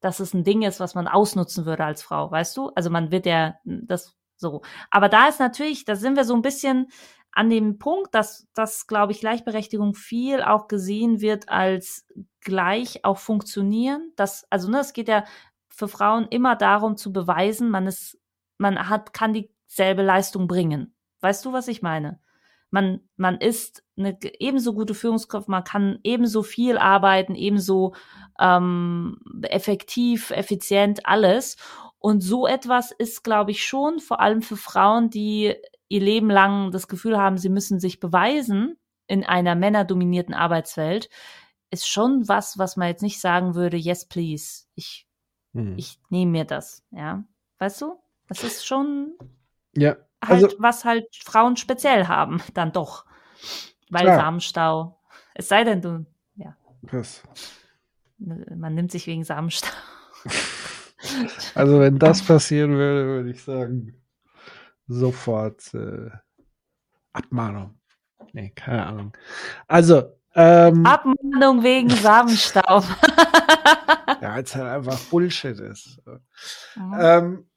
dass es ein Ding ist, was man ausnutzen würde als Frau, weißt du? Also man wird ja das so. Aber da ist natürlich, da sind wir so ein bisschen an dem Punkt, dass, dass glaube ich, Gleichberechtigung viel auch gesehen wird als gleich auch funktionieren. Das, also, ne, es geht ja für Frauen immer darum zu beweisen, man ist, man hat, kann dieselbe Leistung bringen. Weißt du, was ich meine? Man, man ist eine ebenso gute Führungskraft, man kann ebenso viel arbeiten, ebenso ähm, effektiv, effizient, alles. Und so etwas ist, glaube ich, schon vor allem für Frauen, die ihr Leben lang das Gefühl haben, sie müssen sich beweisen in einer männerdominierten Arbeitswelt, ist schon was, was man jetzt nicht sagen würde, yes, please. Ich, hm. ich nehme mir das, ja. Weißt du? Das ist schon ja, also, halt, was halt Frauen speziell haben, dann doch. Weil klar. Samenstau. Es sei denn, du, ja. Was? Man nimmt sich wegen Samenstau. [LAUGHS] Also, wenn das passieren würde, würde ich sagen, sofort äh, Abmahnung. Nee, keine Ahnung. Also, ähm, Abmahnung wegen [LAUGHS] Samenstaub. ja, es halt einfach Bullshit ist. Mhm. Ähm,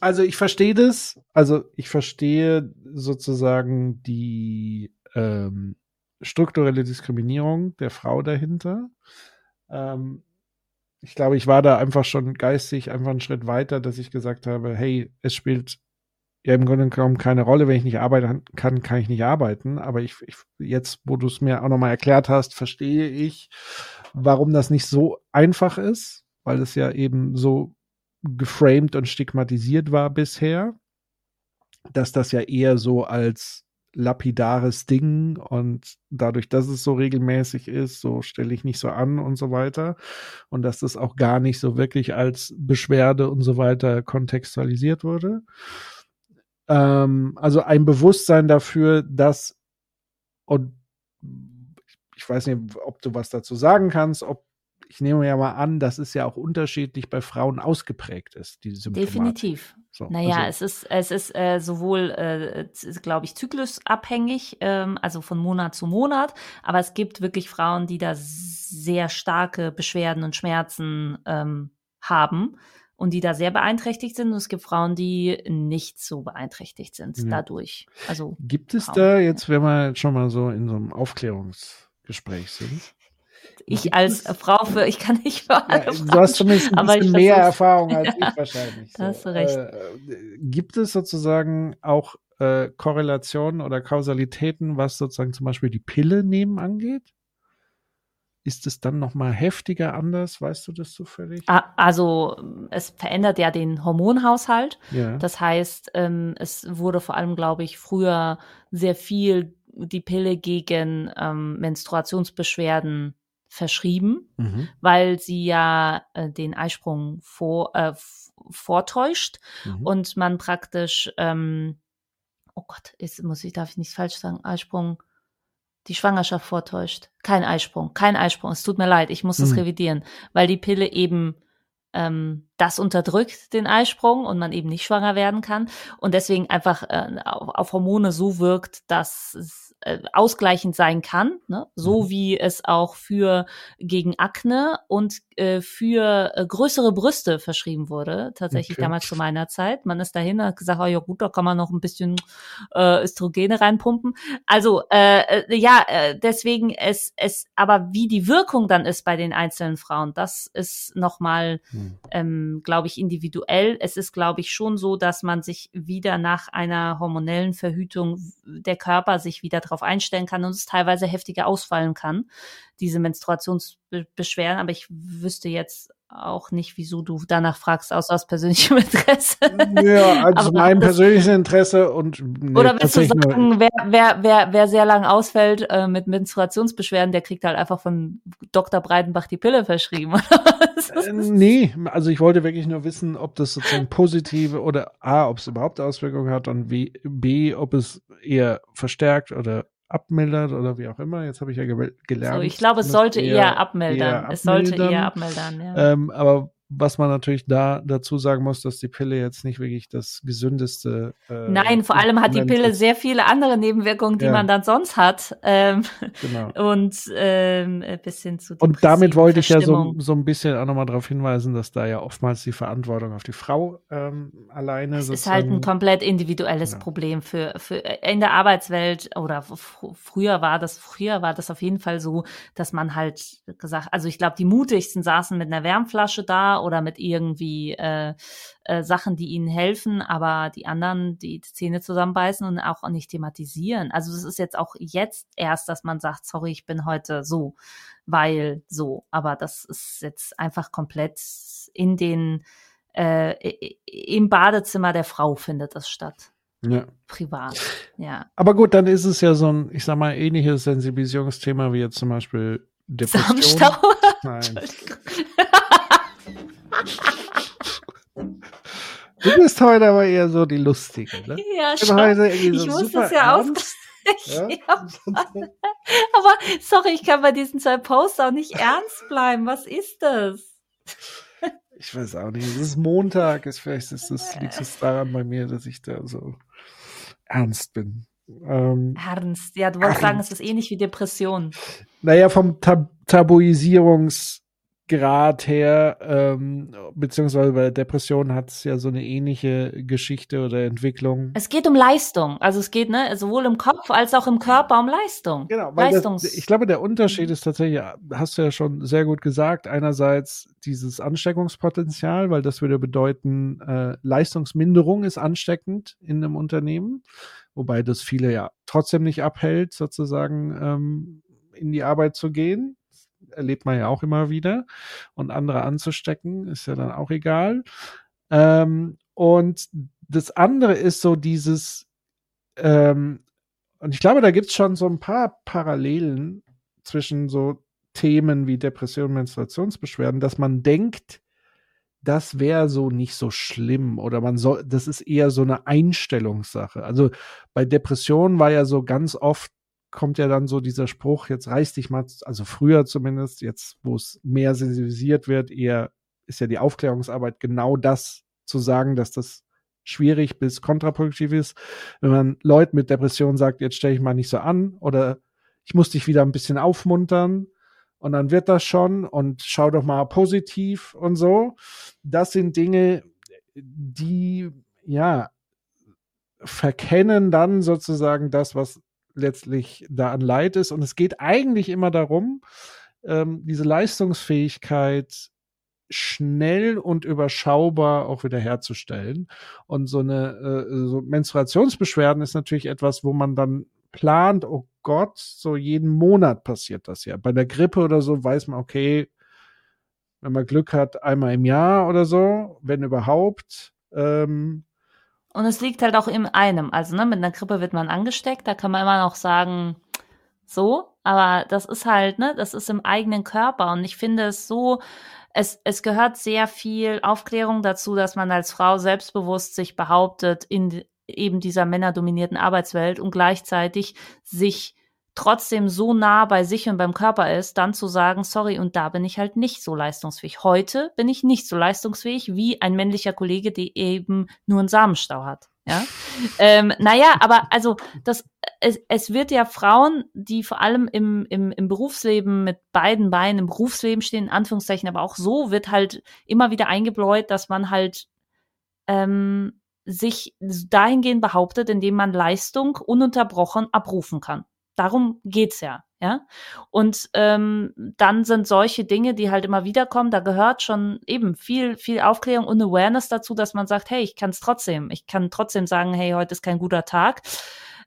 also ich verstehe das. Also ich verstehe sozusagen die ähm, strukturelle Diskriminierung der Frau dahinter. Ähm, ich glaube, ich war da einfach schon geistig einfach einen Schritt weiter, dass ich gesagt habe, hey, es spielt ja im Grunde genommen keine Rolle, wenn ich nicht arbeiten kann, kann ich nicht arbeiten. Aber ich, ich jetzt, wo du es mir auch nochmal erklärt hast, verstehe ich, warum das nicht so einfach ist, weil es ja eben so geframed und stigmatisiert war bisher, dass das ja eher so als lapidares Ding und dadurch, dass es so regelmäßig ist, so stelle ich nicht so an und so weiter und dass das auch gar nicht so wirklich als Beschwerde und so weiter kontextualisiert wurde. Ähm, also ein Bewusstsein dafür, dass und ich weiß nicht, ob du was dazu sagen kannst, ob ich nehme ja mal an, dass es ja auch unterschiedlich bei Frauen ausgeprägt ist, diese Symptomatik. Definitiv. So, naja, also. es ist, es ist äh, sowohl, äh, glaube ich, zyklusabhängig, ähm, also von Monat zu Monat, aber es gibt wirklich Frauen, die da sehr starke Beschwerden und Schmerzen ähm, haben und die da sehr beeinträchtigt sind. Und es gibt Frauen, die nicht so beeinträchtigt sind ja. dadurch. Also gibt es Frauen. da jetzt, wenn wir jetzt schon mal so in so einem Aufklärungsgespräch sind, ich als [LAUGHS] Frau für, ich kann nicht für alle ja, Du hast zumindest ein bisschen mehr Erfahrung als [LAUGHS] ja, ich wahrscheinlich. So. Hast du recht. Äh, gibt es sozusagen auch äh, Korrelationen oder Kausalitäten, was sozusagen zum Beispiel die Pille nehmen angeht? Ist es dann nochmal heftiger anders? Weißt du das zufällig? Also es verändert ja den Hormonhaushalt. Ja. Das heißt, ähm, es wurde vor allem, glaube ich, früher sehr viel die Pille gegen ähm, Menstruationsbeschwerden verschrieben, mhm. weil sie ja äh, den Eisprung vor, äh, vortäuscht mhm. und man praktisch, ähm, oh Gott, jetzt muss ich, darf ich nicht falsch sagen, Eisprung, die Schwangerschaft vortäuscht. Kein Eisprung, kein Eisprung. Es tut mir leid, ich muss mhm. das revidieren, weil die Pille eben ähm, das unterdrückt, den Eisprung, und man eben nicht schwanger werden kann und deswegen einfach äh, auf, auf Hormone so wirkt, dass es äh, ausgleichend sein kann, ne? so mhm. wie es auch für gegen Akne und äh, für äh, größere Brüste verschrieben wurde, tatsächlich okay. damals zu meiner Zeit. Man ist dahin hat gesagt, oh ja gut, da kann man noch ein bisschen äh, Östrogene reinpumpen. Also äh, äh, ja, äh, deswegen es es, aber wie die Wirkung dann ist bei den einzelnen Frauen, das ist nochmal, mhm. ähm, glaube ich, individuell. Es ist, glaube ich, schon so, dass man sich wieder nach einer hormonellen Verhütung der Körper sich wieder darauf einstellen kann und es teilweise heftiger ausfallen kann, diese Menstruationsbeschwerden. Aber ich wüsste jetzt auch nicht, wieso du danach fragst, aus, aus persönlichem [LAUGHS] Interesse. Ja, also mein persönliches Interesse und nee, oder willst du sagen, wer, wer, wer, wer sehr lang ausfällt äh, mit Menstruationsbeschwerden, der kriegt halt einfach von Dr. Breitenbach die Pille verschrieben. [LAUGHS] äh, nee, also ich wollte wirklich nur wissen, ob das sozusagen positive oder A, ob es überhaupt Auswirkungen hat und B ob es eher verstärkt oder abmildert oder wie auch immer. Jetzt habe ich ja ge gelernt. So, ich glaube, es sollte eher, eher, abmildern. eher, Es sollte eher abmildern, ja. Ähm, aber was man natürlich da dazu sagen muss, dass die Pille jetzt nicht wirklich das gesündeste. Äh, Nein, vor allem hat die Pille ist. sehr viele andere Nebenwirkungen, die ja. man dann sonst hat. Ähm, genau. [LAUGHS] Und ähm, bis hin zu. Und damit wollte ich ja so, so ein bisschen auch nochmal darauf hinweisen, dass da ja oftmals die Verantwortung auf die Frau ähm, alleine. Es ist halt ein komplett individuelles genau. Problem für für in der Arbeitswelt oder früher war das früher war das auf jeden Fall so, dass man halt gesagt, also ich glaube, die mutigsten saßen mit einer Wärmflasche da Yoga oder mit irgendwie äh, äh, Sachen, die ihnen helfen, aber die anderen die Zähne zusammenbeißen und auch nicht thematisieren. Also es ist jetzt auch jetzt erst, dass man sagt, sorry, ich bin heute so, weil so. Aber das ist jetzt einfach komplett in den äh, im Badezimmer der Frau findet das statt. Ja. Privat, ja. Aber gut, dann ist es ja so ein, ich sag mal, ähnliches Sensibilisierungsthema wie jetzt zum Beispiel Depression. Samenstau? [LAUGHS] Nein. Du bist heute aber eher so die Lustige, ne? Ja, schon. ich so muss das ja [LAUGHS] ja? [LAUGHS] aber sorry, ich kann bei diesen zwei Posts auch nicht ernst bleiben. Was ist das? Ich weiß auch nicht. Es ist Montag. Ist, vielleicht ist das, liegt es daran bei mir, dass ich da so ernst bin. Ähm, ernst, ja, du wolltest sagen, es ist ähnlich wie Depression. Naja, vom Tab Tabuisierungs- Grad her, ähm, beziehungsweise bei Depressionen hat es ja so eine ähnliche Geschichte oder Entwicklung. Es geht um Leistung. Also es geht ne, sowohl im Kopf als auch im Körper um Leistung. Genau, weil Leistungs das, ich glaube, der Unterschied ist tatsächlich, hast du ja schon sehr gut gesagt, einerseits dieses Ansteckungspotenzial, weil das würde bedeuten, äh, Leistungsminderung ist ansteckend in einem Unternehmen, wobei das viele ja trotzdem nicht abhält, sozusagen ähm, in die Arbeit zu gehen erlebt man ja auch immer wieder. Und andere anzustecken, ist ja dann auch egal. Ähm, und das andere ist so dieses, ähm, und ich glaube, da gibt es schon so ein paar Parallelen zwischen so Themen wie Depression, Menstruationsbeschwerden, dass man denkt, das wäre so nicht so schlimm oder man soll, das ist eher so eine Einstellungssache. Also bei Depressionen war ja so ganz oft kommt ja dann so dieser Spruch, jetzt reiß dich mal, also früher zumindest, jetzt wo es mehr sensibilisiert wird, eher ist ja die Aufklärungsarbeit genau das zu sagen, dass das schwierig bis kontraproduktiv ist. Wenn man Leuten mit Depressionen sagt, jetzt stell ich mal nicht so an oder ich muss dich wieder ein bisschen aufmuntern und dann wird das schon und schau doch mal positiv und so. Das sind Dinge, die ja verkennen dann sozusagen das, was letztlich da an Leid ist. Und es geht eigentlich immer darum, ähm, diese Leistungsfähigkeit schnell und überschaubar auch wieder herzustellen. Und so eine äh, so Menstruationsbeschwerden ist natürlich etwas, wo man dann plant, oh Gott, so jeden Monat passiert das ja. Bei der Grippe oder so weiß man, okay, wenn man Glück hat, einmal im Jahr oder so, wenn überhaupt. Ähm, und es liegt halt auch in einem. Also, ne, mit einer Grippe wird man angesteckt, da kann man immer noch sagen, so, aber das ist halt, ne, das ist im eigenen Körper. Und ich finde es so, es, es gehört sehr viel Aufklärung dazu, dass man als Frau selbstbewusst sich behauptet in eben dieser männerdominierten Arbeitswelt und gleichzeitig sich trotzdem so nah bei sich und beim Körper ist, dann zu sagen, sorry, und da bin ich halt nicht so leistungsfähig. Heute bin ich nicht so leistungsfähig wie ein männlicher Kollege, der eben nur einen Samenstau hat. Ja, [LAUGHS] ähm, naja, aber also das, es, es wird ja Frauen, die vor allem im, im, im Berufsleben mit beiden Beinen im Berufsleben stehen, in Anführungszeichen, aber auch so wird halt immer wieder eingebläut, dass man halt ähm, sich dahingehend behauptet, indem man Leistung ununterbrochen abrufen kann. Darum geht's ja, ja. Und ähm, dann sind solche Dinge, die halt immer wieder kommen, da gehört schon eben viel, viel Aufklärung und Awareness dazu, dass man sagt, hey, ich kann es trotzdem. Ich kann trotzdem sagen, hey, heute ist kein guter Tag.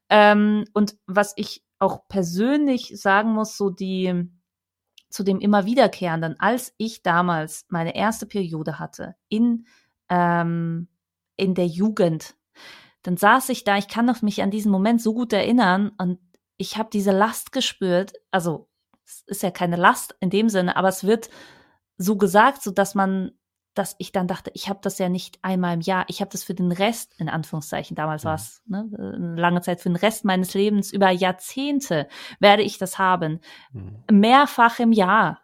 Ähm, und was ich auch persönlich sagen muss, so die zu dem immer wiederkehrenden, als ich damals meine erste Periode hatte in ähm, in der Jugend, dann saß ich da, ich kann mich an diesen Moment so gut erinnern und ich habe diese Last gespürt. Also es ist ja keine Last in dem Sinne, aber es wird so gesagt, so dass man, dass ich dann dachte, ich habe das ja nicht einmal im Jahr, ich habe das für den Rest, in Anführungszeichen, damals mhm. war es ne, eine lange Zeit, für den Rest meines Lebens, über Jahrzehnte werde ich das haben. Mhm. Mehrfach im Jahr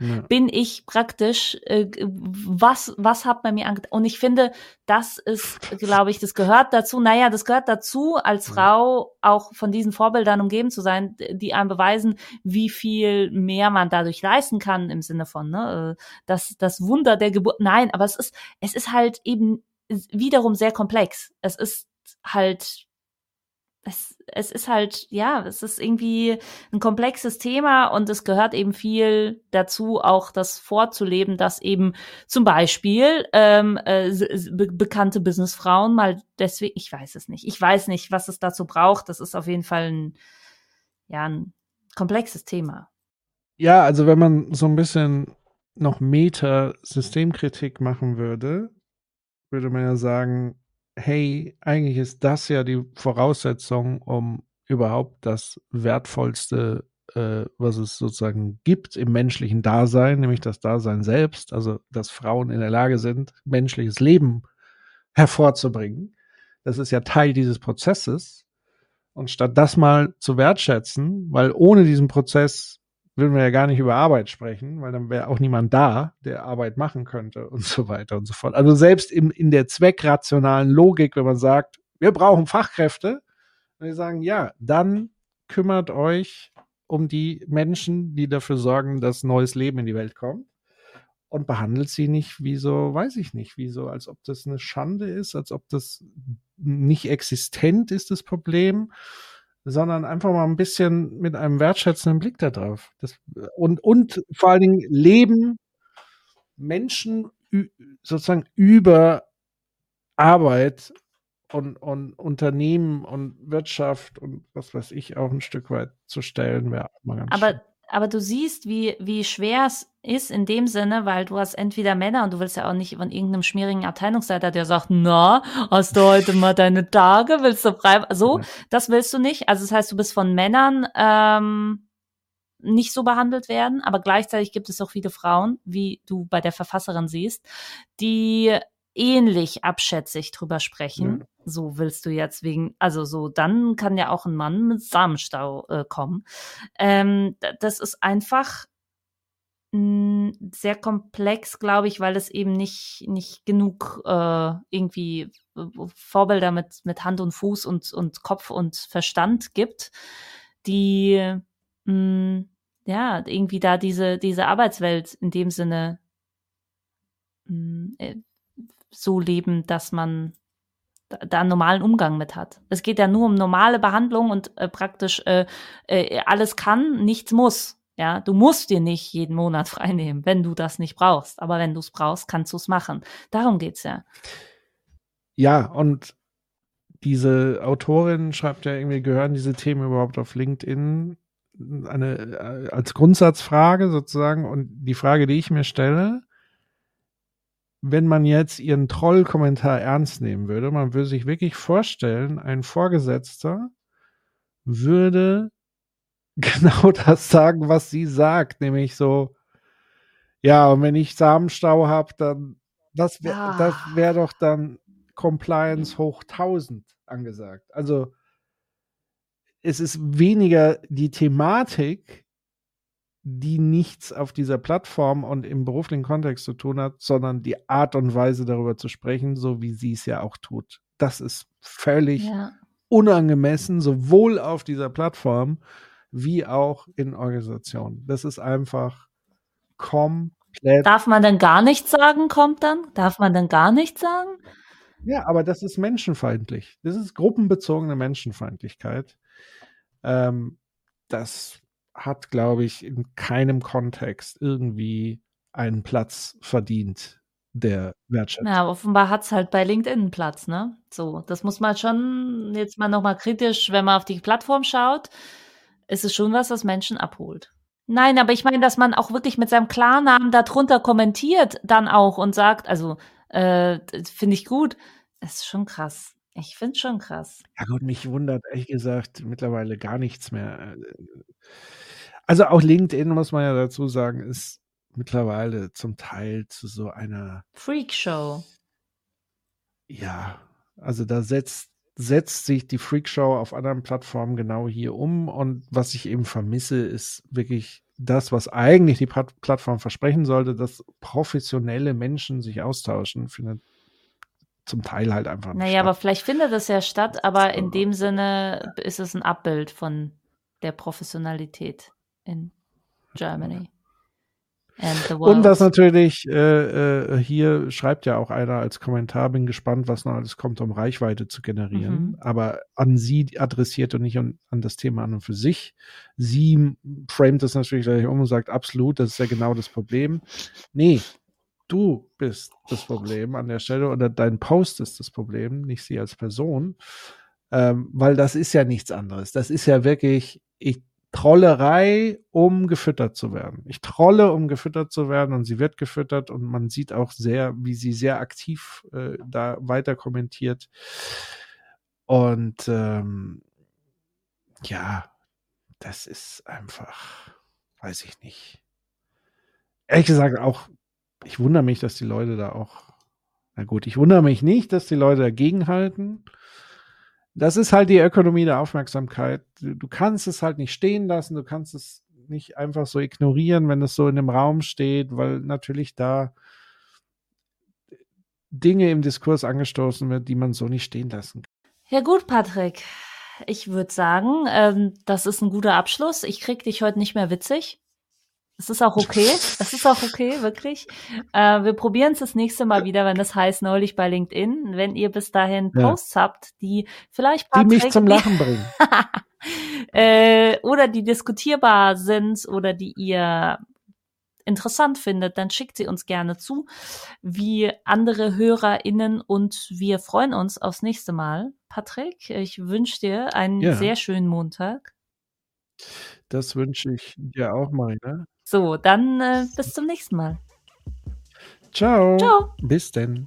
ja. bin ich praktisch, äh, was, was hat man mir angetan? Und ich finde, das ist, glaube ich, das gehört dazu. Naja, das gehört dazu, als Frau auch von diesen Vorbildern umgeben zu sein, die einem beweisen, wie viel mehr man dadurch leisten kann im Sinne von, ne, äh, das, das Wunder der Geburt. Nein, aber es ist, es ist halt eben wiederum sehr komplex. Es ist halt es, es ist halt, ja, es ist irgendwie ein komplexes Thema und es gehört eben viel dazu, auch das vorzuleben, dass eben zum Beispiel ähm, äh, be bekannte Businessfrauen mal deswegen, ich weiß es nicht, ich weiß nicht, was es dazu braucht. Das ist auf jeden Fall ein, ja, ein komplexes Thema. Ja, also wenn man so ein bisschen noch Meta-Systemkritik machen würde, würde man ja sagen, hey, eigentlich ist das ja die Voraussetzung, um überhaupt das Wertvollste, äh, was es sozusagen gibt im menschlichen Dasein, nämlich das Dasein selbst, also dass Frauen in der Lage sind, menschliches Leben hervorzubringen. Das ist ja Teil dieses Prozesses. Und statt das mal zu wertschätzen, weil ohne diesen Prozess würden wir ja gar nicht über Arbeit sprechen, weil dann wäre auch niemand da, der Arbeit machen könnte und so weiter und so fort. Also selbst im, in der zweckrationalen Logik, wenn man sagt, wir brauchen Fachkräfte, und wir sagen, ja, dann kümmert euch um die Menschen, die dafür sorgen, dass neues Leben in die Welt kommt und behandelt sie nicht wie so, weiß ich nicht, wie so, als ob das eine Schande ist, als ob das nicht existent ist, das Problem sondern einfach mal ein bisschen mit einem wertschätzenden Blick da drauf. Das, und, und vor allen Dingen leben Menschen sozusagen über Arbeit und, und Unternehmen und Wirtschaft und was weiß ich auch ein Stück weit zu stellen, wäre auch mal ganz Aber schön aber du siehst, wie, wie schwer es ist in dem Sinne, weil du hast entweder Männer und du willst ja auch nicht von irgendeinem schmierigen Abteilungsleiter, der sagt, na, hast du heute mal deine Tage, willst du frei, so, das willst du nicht. Also das heißt, du bist von Männern ähm, nicht so behandelt werden, aber gleichzeitig gibt es auch viele Frauen, wie du bei der Verfasserin siehst, die ähnlich abschätzig drüber sprechen. Ja. So willst du jetzt wegen, also so, dann kann ja auch ein Mann mit Samenstau äh, kommen. Ähm, das ist einfach mh, hm, sehr komplex, glaube ich, weil es eben nicht, nicht genug äh, irgendwie Vorbilder mit, mit Hand und Fuß und, und Kopf und Verstand gibt, die mh, hm, ja irgendwie da diese, diese Arbeitswelt in dem Sinne mh, hm, äh, so leben, dass man da einen normalen Umgang mit hat. Es geht ja nur um normale Behandlung und äh, praktisch äh, äh, alles kann, nichts muss. Ja, du musst dir nicht jeden Monat [LAUGHS] freinehmen, wenn du das nicht brauchst. Aber wenn du es brauchst, kannst du es machen. Darum geht's ja. Ja, und diese Autorin schreibt ja irgendwie, gehören diese Themen überhaupt auf LinkedIn? Eine, äh, als Grundsatzfrage sozusagen. Und die Frage, die ich mir stelle, wenn man jetzt ihren Trollkommentar ernst nehmen würde, man würde sich wirklich vorstellen, ein Vorgesetzter würde [LAUGHS] genau das sagen, was sie sagt, nämlich so, ja, und wenn ich Samenstau habe, dann das wäre ah. das wäre doch dann Compliance hoch 1000 angesagt. Also es ist weniger die Thematik, die nichts auf dieser Plattform und im beruflichen Kontext zu tun hat, sondern die Art und Weise darüber zu sprechen, so wie sie es ja auch tut. Das ist völlig ja. unangemessen, sowohl auf dieser Plattform wie auch in Organisationen. Das ist einfach komplett. Darf man denn gar nichts sagen, kommt dann? Darf man denn gar nichts sagen? Ja, aber das ist menschenfeindlich. Das ist gruppenbezogene Menschenfeindlichkeit. Ähm, das hat, glaube ich, in keinem Kontext irgendwie einen Platz verdient, der Wertschätzung. Ja, offenbar hat es halt bei LinkedIn Platz, ne? So, das muss man schon jetzt mal nochmal kritisch, wenn man auf die Plattform schaut, ist es schon was, was Menschen abholt. Nein, aber ich meine, dass man auch wirklich mit seinem Klarnamen darunter kommentiert dann auch und sagt, also äh, finde ich gut, das ist schon krass. Ich finde es schon krass. Ja gut, mich wundert ehrlich gesagt mittlerweile gar nichts mehr. Also auch LinkedIn, muss man ja dazu sagen, ist mittlerweile zum Teil zu so einer Freakshow. Ja, also da setzt, setzt sich die Freakshow auf anderen Plattformen genau hier um. Und was ich eben vermisse, ist wirklich das, was eigentlich die Plattform versprechen sollte, dass professionelle Menschen sich austauschen, findet zum Teil halt einfach nicht. Naja, statt. aber vielleicht findet es ja statt, aber in dem Sinne ist es ein Abbild von der Professionalität in Germany. Und was natürlich, äh, äh, hier schreibt ja auch einer als Kommentar, bin gespannt, was noch alles kommt, um Reichweite zu generieren. Mhm. Aber an sie adressiert und nicht an, an, das Thema an und für sich. Sie framet das natürlich gleich um und sagt, absolut, das ist ja genau das Problem. Nee, du bist das Problem an der Stelle oder dein Post ist das Problem, nicht sie als Person. Ähm, weil das ist ja nichts anderes. Das ist ja wirklich, ich Trollerei, um gefüttert zu werden. Ich trolle, um gefüttert zu werden und sie wird gefüttert und man sieht auch sehr, wie sie sehr aktiv äh, da weiter kommentiert. Und ähm, ja, das ist einfach, weiß ich nicht. Ehrlich gesagt, auch, ich wundere mich, dass die Leute da auch, na gut, ich wundere mich nicht, dass die Leute dagegen halten das ist halt die Ökonomie der Aufmerksamkeit. Du, kannst es halt nicht stehen lassen, du kannst es nicht einfach so ignorieren, wenn es so in dem Raum steht, weil natürlich da Dinge im Diskurs angestoßen wird, die man so nicht stehen lassen kann. Ja gut, Patrick. Ich würde sagen, ähm, das ist ein guter Abschluss. Ich krieg dich heute nicht mehr witzig. Das ist auch okay. Das ist auch okay, wirklich. Äh, wir probieren es das nächste Mal wieder, wenn das heißt neulich bei LinkedIn. Wenn ihr bis dahin Posts ja. habt, die vielleicht Patrick, die mich zum Lachen bringen. [LAUGHS] äh, oder die diskutierbar sind oder die ihr interessant findet, dann schickt sie uns gerne zu, wie andere HörerInnen und wir freuen uns aufs nächste Mal. Patrick, ich wünsche dir einen ja. sehr schönen Montag. Das wünsche ich dir auch mal, ne? So, dann äh, bis zum nächsten Mal. Ciao. Ciao. Bis denn.